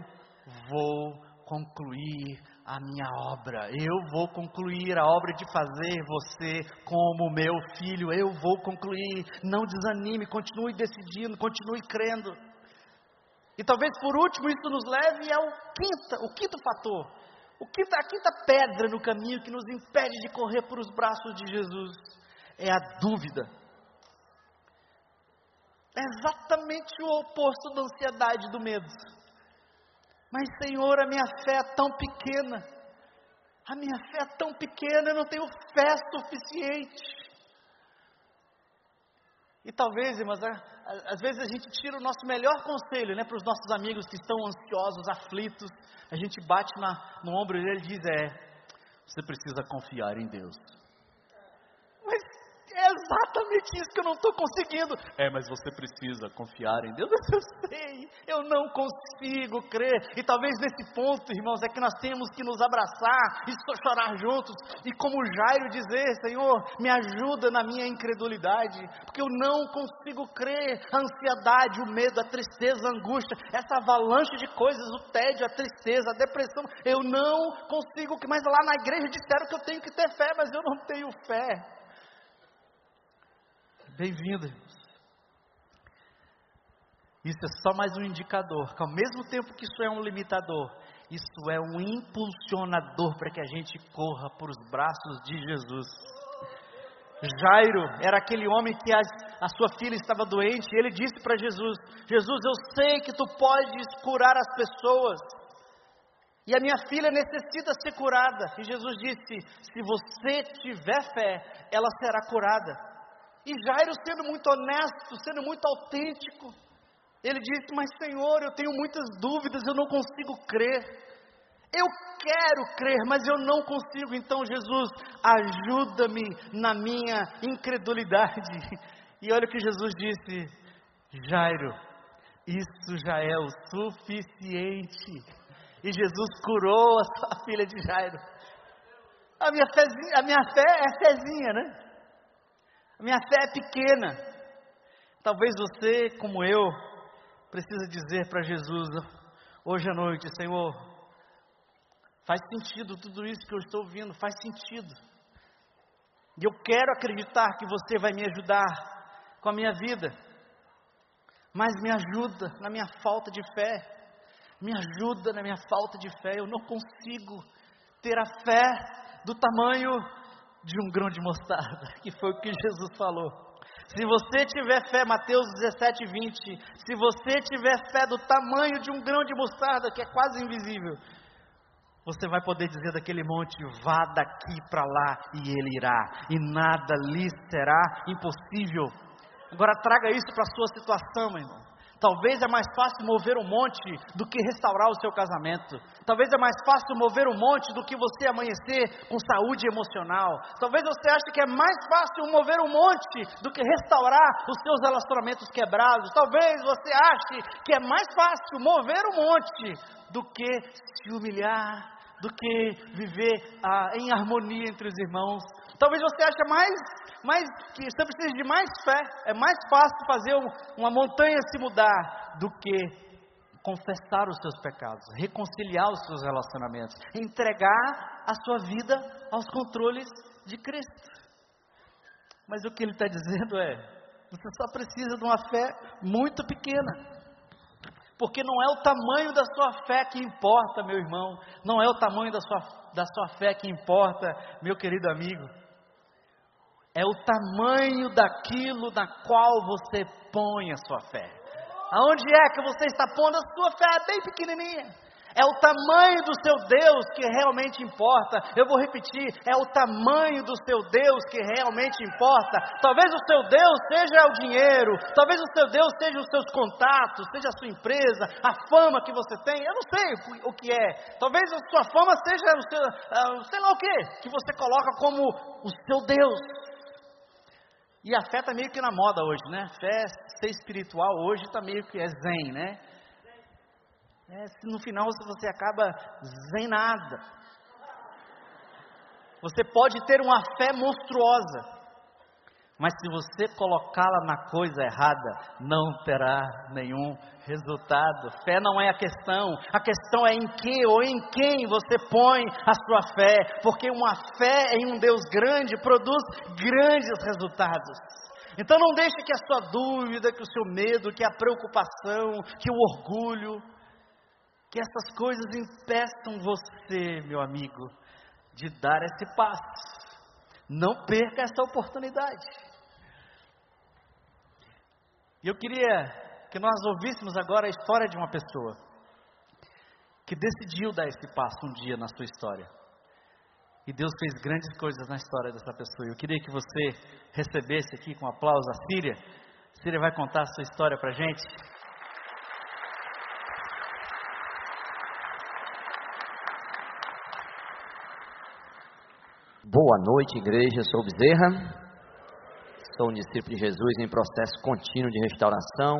vou concluir a minha obra. Eu vou concluir a obra de fazer você como meu filho. Eu vou concluir. Não desanime, continue decidindo, continue crendo. E talvez por último isso nos leve ao o quinto fator. O quinta, a quinta pedra no caminho que nos impede de correr por os braços de Jesus é a dúvida. É exatamente o oposto da ansiedade do medo. Mas, Senhor, a minha fé é tão pequena. A minha fé é tão pequena, eu não tenho fé suficiente. E talvez, irmãs, às vezes a gente tira o nosso melhor conselho né, para os nossos amigos que estão ansiosos, aflitos. A gente bate na, no ombro e diz: É, você precisa confiar em Deus. Exatamente isso que eu não estou conseguindo. É, mas você precisa confiar em Deus. <laughs> Eu sei, eu não consigo crer. E talvez nesse ponto, irmãos, é que nós temos que nos abraçar e chorar juntos. E como Jairo dizer: Senhor, me ajuda na minha incredulidade, porque eu não consigo crer. A ansiedade, o medo, a tristeza, a angústia, essa avalanche de coisas, o tédio, a tristeza, a depressão. Eu não consigo. Mas lá na igreja disseram que eu tenho que ter fé, mas eu não tenho fé. Bem-vindo. Isso é só mais um indicador, que ao mesmo tempo que isso é um limitador, isso é um impulsionador para que a gente corra por os braços de Jesus. Jairo era aquele homem que a, a sua filha estava doente, e ele disse para Jesus: Jesus, eu sei que tu podes curar as pessoas, e a minha filha necessita ser curada. E Jesus disse: Se você tiver fé, ela será curada. E Jairo, sendo muito honesto, sendo muito autêntico, ele disse: Mas Senhor, eu tenho muitas dúvidas, eu não consigo crer. Eu quero crer, mas eu não consigo. Então, Jesus, ajuda-me na minha incredulidade. <laughs> E olha o que Jesus disse: Jairo, isso já é o suficiente. E Jesus curou a sua <laughs> filha de Jairo. A minha, fezinha, a minha fé é fezinha, né? A minha fé é pequena. Talvez você, como eu, precisa dizer para Jesus hoje à noite, Senhor, faz sentido tudo isso que eu estou ouvindo, faz sentido. E eu quero acreditar que você vai me ajudar com a minha vida. Mas me ajuda na minha falta de fé. Me ajuda na minha falta de fé. Eu não consigo ter a fé do tamanho de um grão de mostarda, <laughs> que foi o que Jesus falou. Se você tiver fé, Mateus 17, 20, se você tiver fé do tamanho de um grão de mostarda, que é quase invisível, você vai poder dizer daquele monte: vá daqui para lá, e ele irá, e nada lhe será impossível. Agora traga isso para a sua situação, meu irmão. Talvez é mais fácil mover um monte do que restaurar o seu casamento. Talvez é mais fácil mover um monte do que você amanhecer com saúde emocional. Talvez você ache que é mais fácil mover um monte do que restaurar os seus relacionamentos quebrados. Talvez você ache que é mais fácil mover um monte do que se humilhar, do que viver ah, em harmonia entre os irmãos. Talvez você ache mais mais, que você precisa de mais fé. É mais fácil fazer uma montanha se mudar do que confessar os seus pecados, reconciliar os seus relacionamentos, entregar a sua vida aos controles de Cristo. Mas o que ele está dizendo é: você só precisa de uma fé muito pequena. Porque não é o tamanho da sua fé que importa, meu irmão. Não é o tamanho da sua, da sua fé que importa, meu querido amigo é o tamanho daquilo na qual você põe a sua fé. Aonde é que você está pondo a sua fé? É bem pequenininha. É o tamanho do seu Deus que realmente importa. Eu vou repetir: é o tamanho do seu Deus que realmente importa. Talvez o seu Deus seja o dinheiro, talvez o seu Deus seja os seus contatos, seja a sua empresa, a fama que você tem. Eu não sei o que é. Talvez a sua fama seja o seu, uh, sei lá o que, que você coloca como o seu Deus. E a fé está meio que na moda hoje, né? Fé, ser espiritual hoje está meio que é zen, né? É, no final você acaba zen nada. Você pode ter uma fé monstruosa, Mas se você colocá-la na coisa errada, não terá nenhum resultado. Fé não é a questão, a questão é em que ou em quem você põe a sua fé, porque uma fé em um Deus grande produz grandes resultados. Então não deixe que a sua dúvida, que o seu medo, que a preocupação, que o orgulho, que essas coisas impeçam você, meu amigo, de dar esse passo. Não perca essa oportunidade. E eu queria que nós ouvíssemos agora a história de uma pessoa que decidiu dar esse passo um dia na sua história. E Deus fez grandes coisas na história dessa pessoa. Eu queria que você recebesse aqui com aplauso a Síria. A Síria vai contar a sua história para gente. Boa noite, igreja. Sou Bezerra. Sou um discípulo de Jesus em processo contínuo de restauração,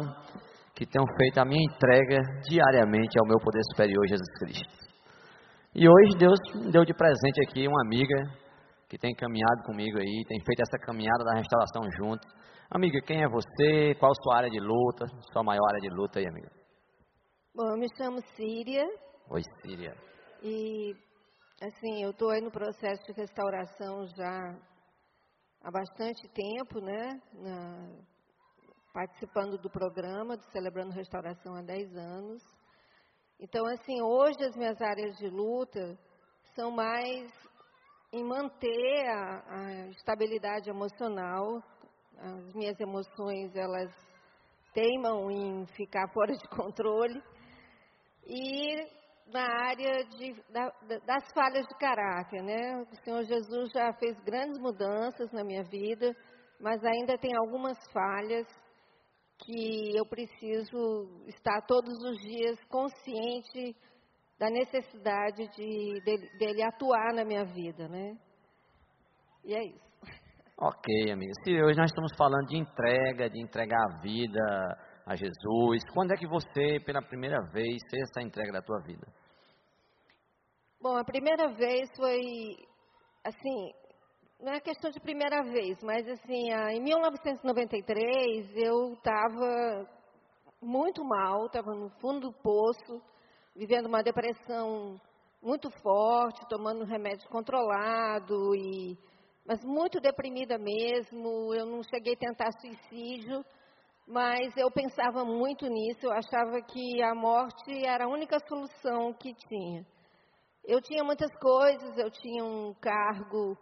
que tenho feito a minha entrega diariamente ao meu poder superior Jesus Cristo. E hoje Deus me deu de presente aqui uma amiga que tem caminhado comigo aí, tem feito essa caminhada da restauração junto. Amiga, quem é você? Qual a sua área de luta? Sua maior área de luta aí, amiga? Bom, eu me chamo Síria. Oi, Síria. E, assim, eu estou aí no processo de restauração já há bastante tempo, né? Na, participando do programa, do Celebrando Restauração há 10 anos. Então, assim, hoje as minhas áreas de luta são mais em manter a, a estabilidade emocional. As minhas emoções, elas teimam em ficar <laughs> fora de controle. E na área de, da, das falhas de caráter, né? O Senhor Jesus já fez grandes mudanças na minha vida, mas ainda tem algumas falhas que eu preciso estar todos os dias consciente da necessidade de dele, dele atuar na minha vida, né? E é isso. Ok, amiga. Se hoje nós estamos falando de entrega, de entregar a vida, a Jesus. Quando é que você, pela primeira vez, fez essa entrega da tua vida? Bom, a primeira vez foi, assim, não é questão de primeira vez, mas assim, em 1993 eu estava muito mal, estava no fundo do poço, vivendo uma depressão muito forte, tomando remédio controlado e mas muito deprimida mesmo. Eu não cheguei a tentar suicídio, mas eu pensava muito nisso, eu achava que a morte era a única solução que tinha. Eu tinha muitas coisas, eu tinha um cargo,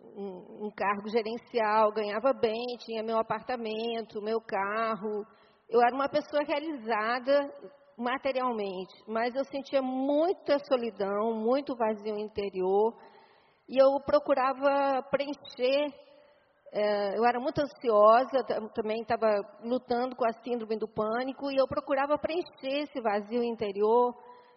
um, um cargo gerencial, ganhava bem, tinha meu apartamento, meu carro. Eu era uma pessoa realizada materialmente, mas eu sentia muita solidão, muito vazio interior, e eu procurava preencher eu era muito ansiosa, também estava lutando com a síndrome do pânico e eu procurava preencher esse vazio interior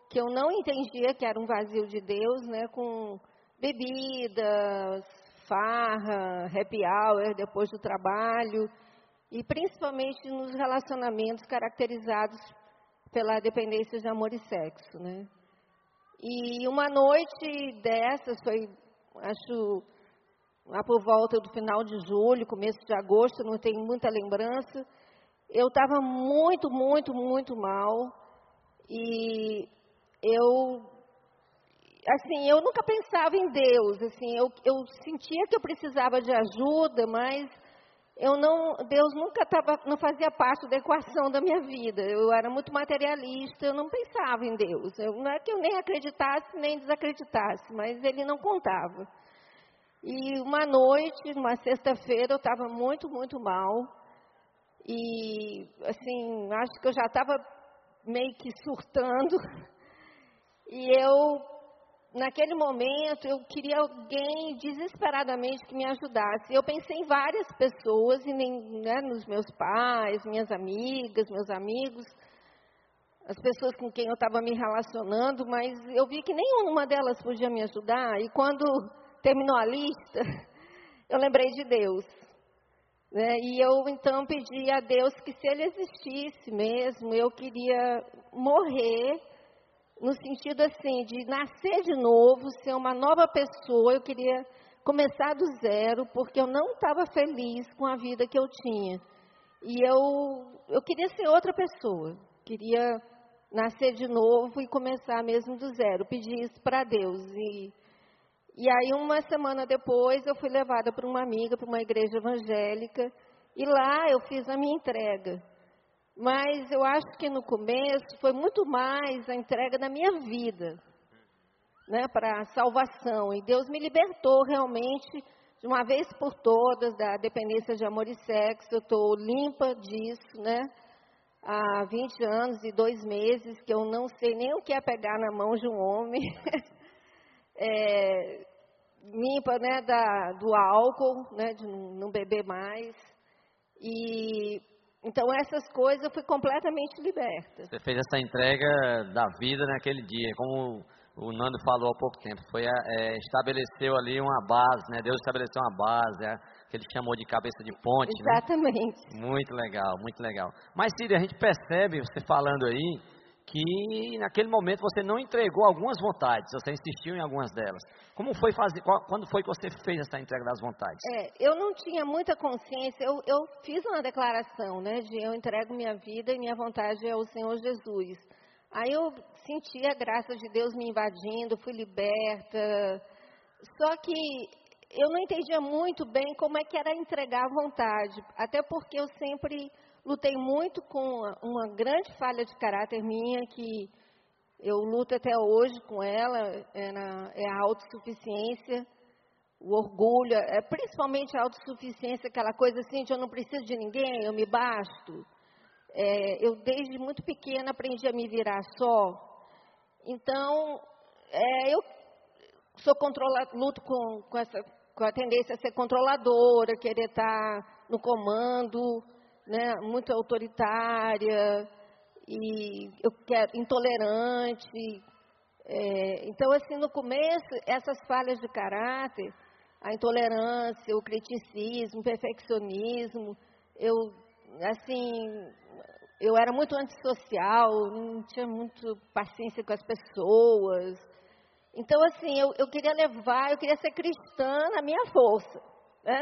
que eu não entendia que era um vazio de Deus, né, com bebidas, farra, happy hour depois do trabalho e principalmente nos relacionamentos caracterizados pela dependência de amor e sexo, né? E uma noite dessas foi, acho lá por volta do final de julho, começo de agosto, não tenho muita lembrança. Eu estava muito, muito, muito mal. E eu, assim, eu nunca pensava em Deus. Assim, eu, eu sentia que eu precisava de ajuda, mas eu não, Deus nunca tava, não fazia parte da equação da minha vida. Eu era muito materialista, eu não pensava em Deus. Eu, não é que eu nem acreditasse nem desacreditasse, mas Ele não contava. E uma noite, uma sexta-feira, eu estava muito, muito mal. E, assim, acho que eu já estava meio que surtando. <laughs> E eu, naquele momento, eu queria alguém desesperadamente que me ajudasse. Eu pensei em várias pessoas, e nem, né, nos meus pais, minhas amigas, meus amigos, as pessoas com quem eu estava me relacionando, mas eu vi que nenhuma delas podia me ajudar. E quando terminou a lista, <laughs> eu lembrei de Deus. Né? E eu então pedi a Deus que se ele existisse mesmo, eu queria morrer no sentido assim de nascer de novo, ser uma nova pessoa. Eu queria começar do zero, porque eu não estava feliz com a vida que eu tinha. E eu, eu queria ser outra pessoa, queria nascer de novo e começar mesmo do zero, pedir isso para Deus. E, e aí, uma semana depois, eu fui levada por uma amiga para uma igreja evangélica, e lá eu fiz a minha entrega. Mas eu acho que no começo foi muito mais a entrega da minha vida, né, para a salvação. E Deus me libertou realmente, de uma vez por todas, da dependência de amor e sexo. Eu estou limpa disso, né? Há 20 anos e dois meses que eu não sei nem o que é pegar na mão de um homem. <laughs> é, limpa, né, da, do álcool, né, de não beber mais. E então essas coisas eu fui completamente liberta. Você fez essa entrega da vida naquele dia, como o Nando falou há pouco tempo, foi é, estabeleceu ali uma base, né? Deus estabeleceu uma base, é, que ele chamou de cabeça de ponte. Né? Exatamente. Né? Muito legal, muito legal. Mas Cília, a gente percebe você falando aí que naquele momento você não entregou algumas vontades, você insistiu em algumas delas. Como foi fazer? Quando foi que você fez essa entrega das vontades? É, eu não tinha muita consciência. Eu, eu fiz uma declaração, né, de eu entrego minha vida e minha vontade é o Senhor Jesus. Aí eu senti a graça de Deus me invadindo, fui liberta. Só que eu não entendia muito bem como é que era entregar a vontade, até porque eu sempre lutei muito com uma grande falha de caráter minha, que eu luto até hoje com ela, é, é a autossuficiência, o orgulho, é principalmente a autossuficiência, aquela coisa assim de eu não preciso de ninguém, eu me basto. É, eu desde muito pequena aprendi a me virar só. Então, é, eu sou controla, luto com, com, essa, com a tendência a ser controladora, querer estar no comando, né, muito autoritária e eu quero intolerante. É, então, assim, no começo, essas falhas de caráter, a intolerância, o criticismo, o perfeccionismo, eu, assim, eu era muito antissocial, não tinha muito paciência com as pessoas. Então, assim, eu, eu queria levar, eu queria ser cristã na minha força, né?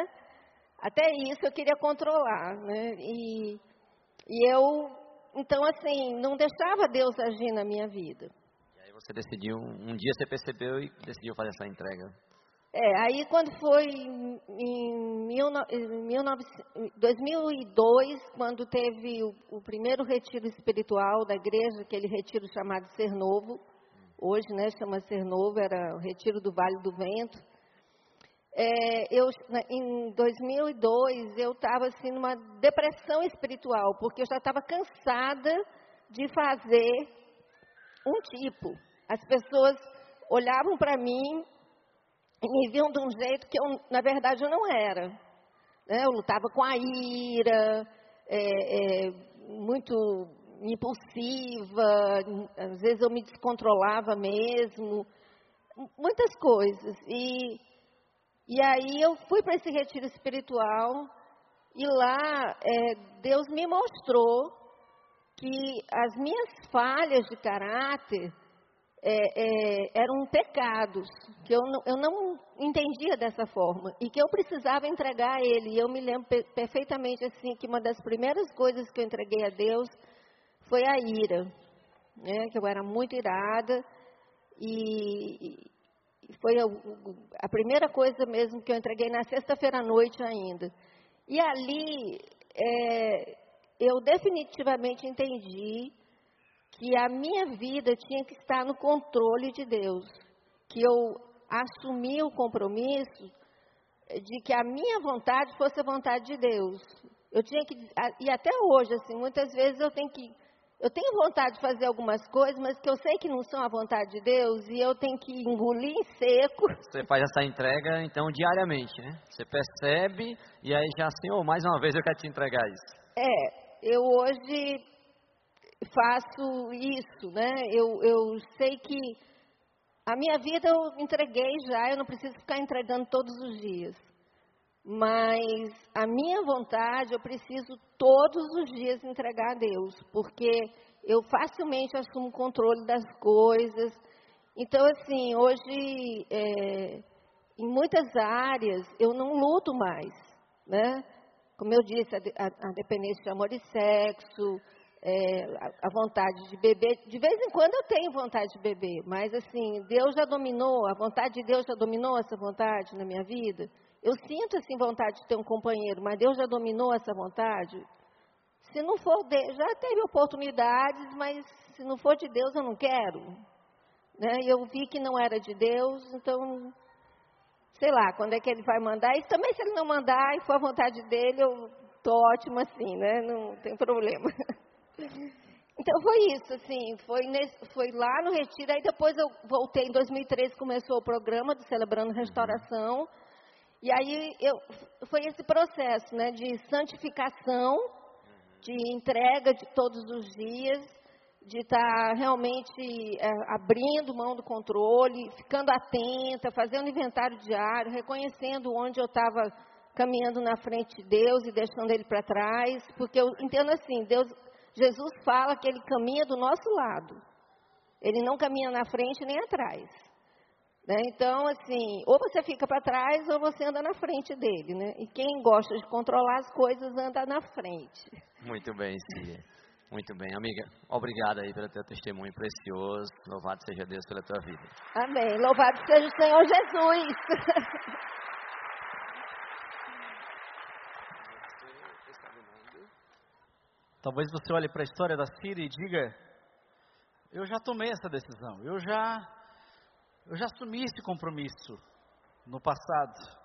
Até isso eu queria controlar, né? E, e eu, então assim, não deixava Deus agir na minha vida. E aí você decidiu, um dia você percebeu e decidiu fazer essa entrega. É, aí quando foi em 2002, quando teve o, o, primeiro retiro espiritual da igreja, aquele retiro chamado Ser Novo, hoje né, chama Ser Novo, era o retiro do Vale do Vento, é, eu, em 2002, eu estava assim numa depressão espiritual, porque eu já estava cansada de fazer um tipo. As pessoas olhavam para mim e me viam de um jeito que eu, na verdade, eu não era. Né? Eu lutava com a ira, é, é, muito impulsiva, às vezes eu me descontrolava mesmo, muitas coisas. E e aí eu fui para esse retiro espiritual e lá é, Deus me mostrou que as minhas falhas de caráter é, é, eram pecados, que eu não, eu não entendia dessa forma e que eu precisava entregar a Ele. E eu me lembro perfeitamente assim que uma das primeiras coisas que eu entreguei a Deus foi a ira, né, que eu era muito irada e, foi a, a primeira coisa mesmo que eu entreguei na sexta-feira à noite ainda. E ali é, eu definitivamente entendi que a minha vida tinha que estar no controle de Deus, que eu assumi o compromisso de que a minha vontade fosse a vontade de Deus. Eu tinha que e até hoje assim, muitas vezes eu tenho que eu tenho vontade de fazer algumas coisas, mas que eu sei que não são a vontade de Deus e eu tenho que engolir em seco. <laughs> Você faz essa entrega, então, diariamente, né? Você percebe e aí já, Senhor, mais uma vez eu quero te entregar isso. É, eu hoje faço isso, né? Eu, eu sei que a minha vida eu entreguei já, eu não preciso ficar entregando todos os dias. Mas a minha vontade eu preciso todos os dias entregar a Deus, porque eu facilmente assumo o controle das coisas. Então, assim, hoje é, em muitas áreas eu não luto mais, né? Como eu disse, a, a, dependência de amor e sexo, é, a, a, vontade de beber. De vez em quando eu tenho vontade de beber, mas assim, Deus já dominou, a vontade de Deus já dominou essa vontade na minha vida. Eu sinto assim vontade de ter um companheiro, mas Deus já dominou essa vontade. Se não for de, já teve oportunidades, mas se não for de Deus eu não quero. Né? Eu vi que não era de Deus, então sei lá, quando é que ele vai mandar. E também se ele não mandar e for a vontade dele, eu tô ótimo assim, né? Não tem problema. <laughs> Então foi isso, assim, foi, nesse, foi lá no retiro, aí depois eu voltei, em 2013 começou o programa do Celebrando Restauração, e aí eu, foi esse processo, né, de santificação, de entrega de todos os dias, de estar tá realmente é, abrindo mão do controle, ficando atenta, fazendo inventário diário, reconhecendo onde eu estava caminhando na frente de Deus e deixando Ele para trás, porque eu entendo assim, Deus, Jesus fala que Ele caminha do nosso lado, Ele não caminha na frente nem atrás. Né? Então, assim, ou você fica para trás ou você anda na frente dele, né? E quem gosta de controlar as coisas anda na frente. Muito bem, Cia. Muito bem, amiga. Obrigada aí pelo teu testemunho precioso. Louvado seja Deus pela tua vida. Amém. Louvado seja o Senhor Jesus. Talvez você olhe para a história da Síria e diga: Eu já tomei essa decisão. Eu já eu já assumi esse compromisso no passado.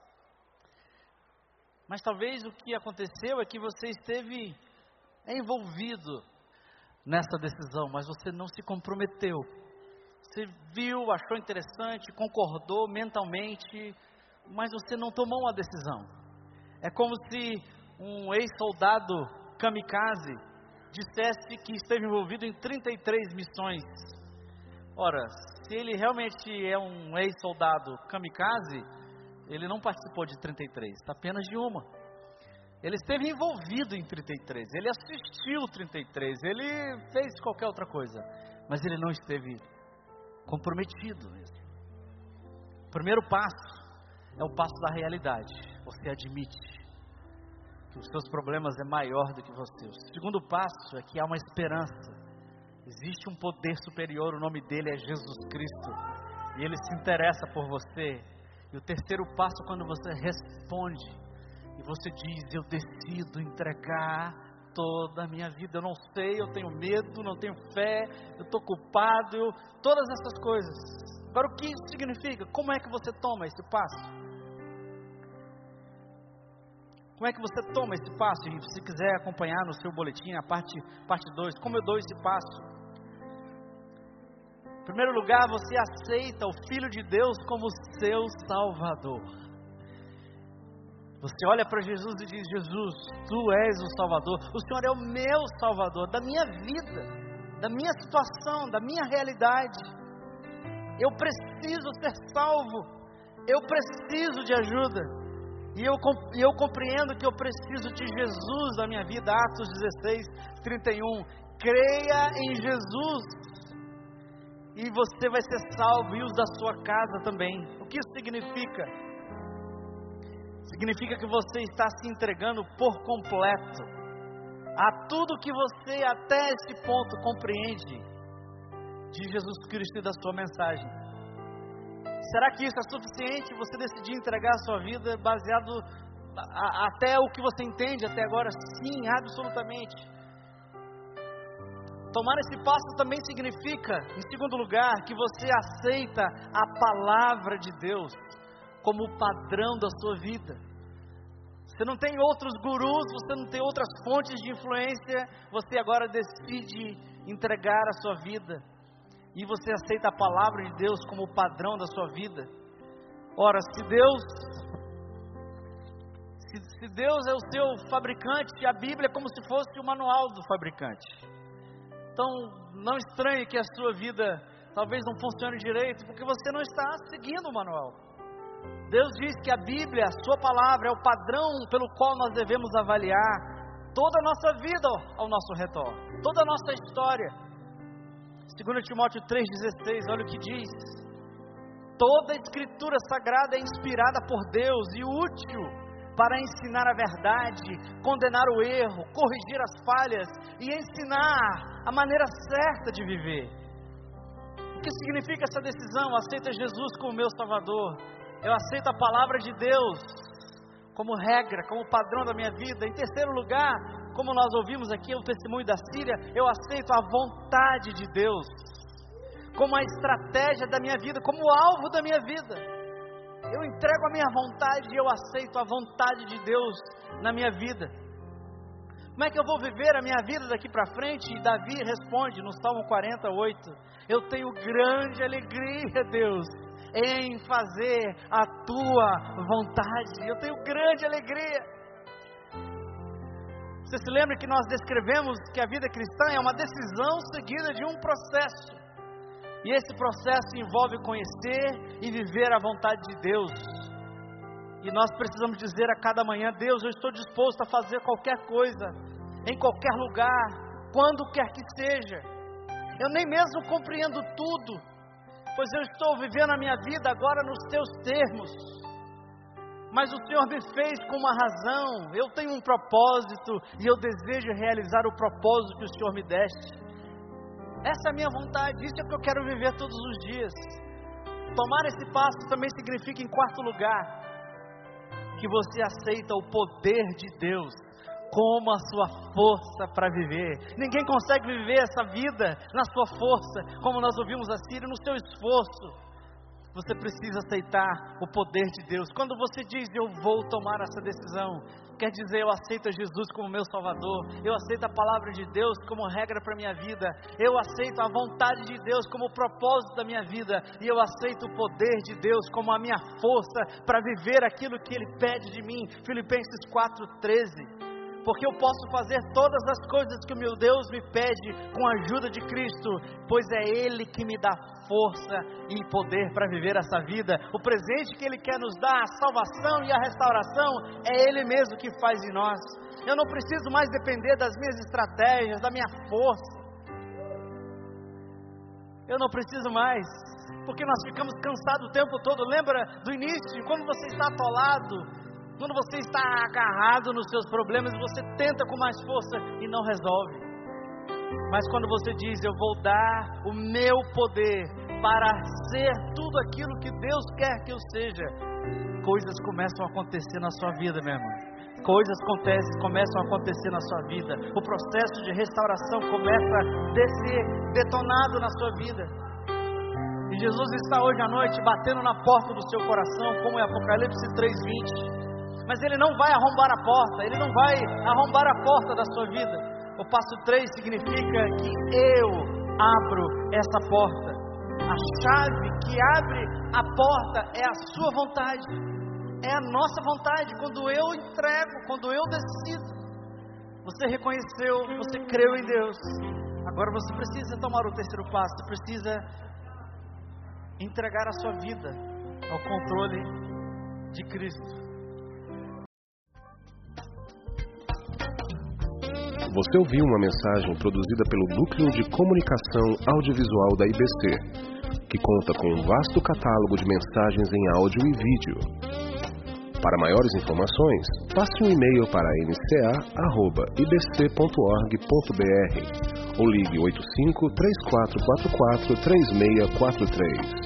Mas talvez o que aconteceu é que você esteve envolvido nessa decisão, mas você não se comprometeu. Você viu, achou interessante, concordou mentalmente, mas você não tomou uma decisão. É como se um ex-soldado kamikaze dissesse que esteve envolvido em 33 missões. Ora, se ele realmente é um ex-soldado kamikaze, ele não participou de 33, apenas de uma. Ele esteve envolvido em 33, ele assistiu 33, ele fez qualquer outra coisa, mas ele não esteve comprometido mesmo. O primeiro passo é o passo da realidade. Você admite que os seus problemas é maior do que você. O segundo passo é que há uma esperança. Existe um poder superior, o nome dele é Jesus Cristo, e ele se interessa por você. E o terceiro passo, quando você responde, e você diz: Eu decido entregar toda a minha vida. Eu não sei, eu tenho medo, não tenho fé, eu estou culpado, eu, todas essas coisas. Agora, o que isso significa? Como é que você toma esse passo? Como é que você toma esse passo? E se quiser acompanhar no seu boletim, a parte 2, parte dois, como eu dou esse passo? Primeiro lugar, você aceita o Filho de Deus como seu Salvador. Você olha para Jesus e diz: Jesus, tu és o Salvador, o Senhor é o meu Salvador, da minha vida, da minha situação, da minha realidade. Eu preciso ser salvo, eu preciso de ajuda, e eu, eu compreendo que eu preciso de Jesus na minha vida. Atos 16, 31. Creia em Jesus, e você vai ser salvo, e os da sua casa também. O que isso significa? significa que você está se entregando por completo a tudo que você até esse ponto compreende de Jesus Cristo e da sua mensagem. Será que isso é suficiente? Você decidir entregar a sua vida baseado a, até o que você entende até agora? Sim, absolutamente. Tomar esse passo também significa, em segundo lugar, que você aceita a palavra de Deus como o padrão da sua vida. Você não tem outros gurus, você não tem outras fontes de influência, você agora decide entregar a sua vida e você aceita a palavra de Deus como o padrão da sua vida. Ora, se Deus se, se Deus é o seu fabricante, a Bíblia é como se fosse o manual do fabricante. Então, não estranhe que a sua vida talvez não funcione direito, porque você não está seguindo o manual. Deus diz que a Bíblia, a Sua palavra, é o padrão pelo qual nós devemos avaliar toda a nossa vida ao nosso redor, toda a nossa história. 2 Timóteo 3,16, olha o que diz: Toda a escritura sagrada é inspirada por Deus e útil para ensinar a verdade, condenar o erro, corrigir as falhas e ensinar a maneira certa de viver. O que significa essa decisão? Aceita Jesus como meu Salvador. Eu aceito a palavra de Deus como regra, como padrão da minha vida. Em terceiro lugar, como nós ouvimos aqui o testemunho da Síria, eu aceito a vontade de Deus como a estratégia da minha vida, como o alvo da minha vida. Eu entrego a minha vontade e eu aceito a vontade de Deus na minha vida. Como é que eu vou viver a minha vida daqui para frente? E Davi responde no Salmo 48: Eu tenho grande alegria, Deus, em fazer a tua vontade. Eu tenho grande alegria. Você se lembra que nós descrevemos que a vida cristã é uma decisão seguida de um processo. E esse processo envolve conhecer e viver a vontade de Deus. E nós precisamos dizer a cada manhã: Deus, eu estou disposto a fazer qualquer coisa, em qualquer lugar, quando quer que seja. Eu nem mesmo compreendo tudo, pois eu estou vivendo a minha vida agora nos teus termos. Mas o Senhor me fez com uma razão, eu tenho um propósito e eu desejo realizar o propósito que o Senhor me deste. Essa é a minha vontade, isso é o que eu quero viver todos os dias. Tomar esse passo também significa, em quarto lugar, que você aceita o poder de Deus como a sua força para viver. Ninguém consegue viver essa vida na sua força, como nós ouvimos a Síria, no seu esforço. Você precisa aceitar o poder de Deus. Quando você diz eu vou tomar essa decisão, quer dizer eu aceito Jesus como meu Salvador, eu aceito a palavra de Deus como regra para minha vida, eu aceito a vontade de Deus como propósito da minha vida e eu aceito o poder de Deus como a minha força para viver aquilo que Ele pede de mim. Filipenses 4:13 porque eu posso fazer todas as coisas que o meu Deus me pede com a ajuda de Cristo, pois é Ele que me dá força e poder para viver essa vida. O presente que Ele quer nos dar, a salvação e a restauração, é Ele mesmo que faz em nós. Eu não preciso mais depender das minhas estratégias, da minha força. Eu não preciso mais, porque nós ficamos cansados o tempo todo. Lembra do início, quando você está atolado, quando você está agarrado nos seus problemas, você tenta com mais força e não resolve. Mas quando você diz, eu vou dar o meu poder para ser tudo aquilo que Deus quer que eu seja, coisas começam a acontecer na sua vida, meu irmão. Coisas acontecem, começam a acontecer na sua vida. O processo de restauração começa a ser detonado na sua vida. E Jesus está hoje à noite batendo na porta do seu coração, como é Apocalipse 3:20 mas ele não vai arrombar a porta, ele não vai arrombar a porta da sua vida. O passo 3 significa que eu abro essa porta. A chave que abre a porta é a sua vontade, é a nossa vontade. Quando eu entrego, quando eu decido, você reconheceu, você creu em Deus. Agora você precisa tomar o terceiro passo, você precisa entregar a sua vida ao controle de Cristo. Você ouviu uma mensagem produzida pelo Núcleo de Comunicação Audiovisual da IBC, que conta com um vasto catálogo de mensagens em áudio e vídeo. Para maiores informações, passe um e-mail para nca.ibc.org.br ou ligue 85 3444 3643.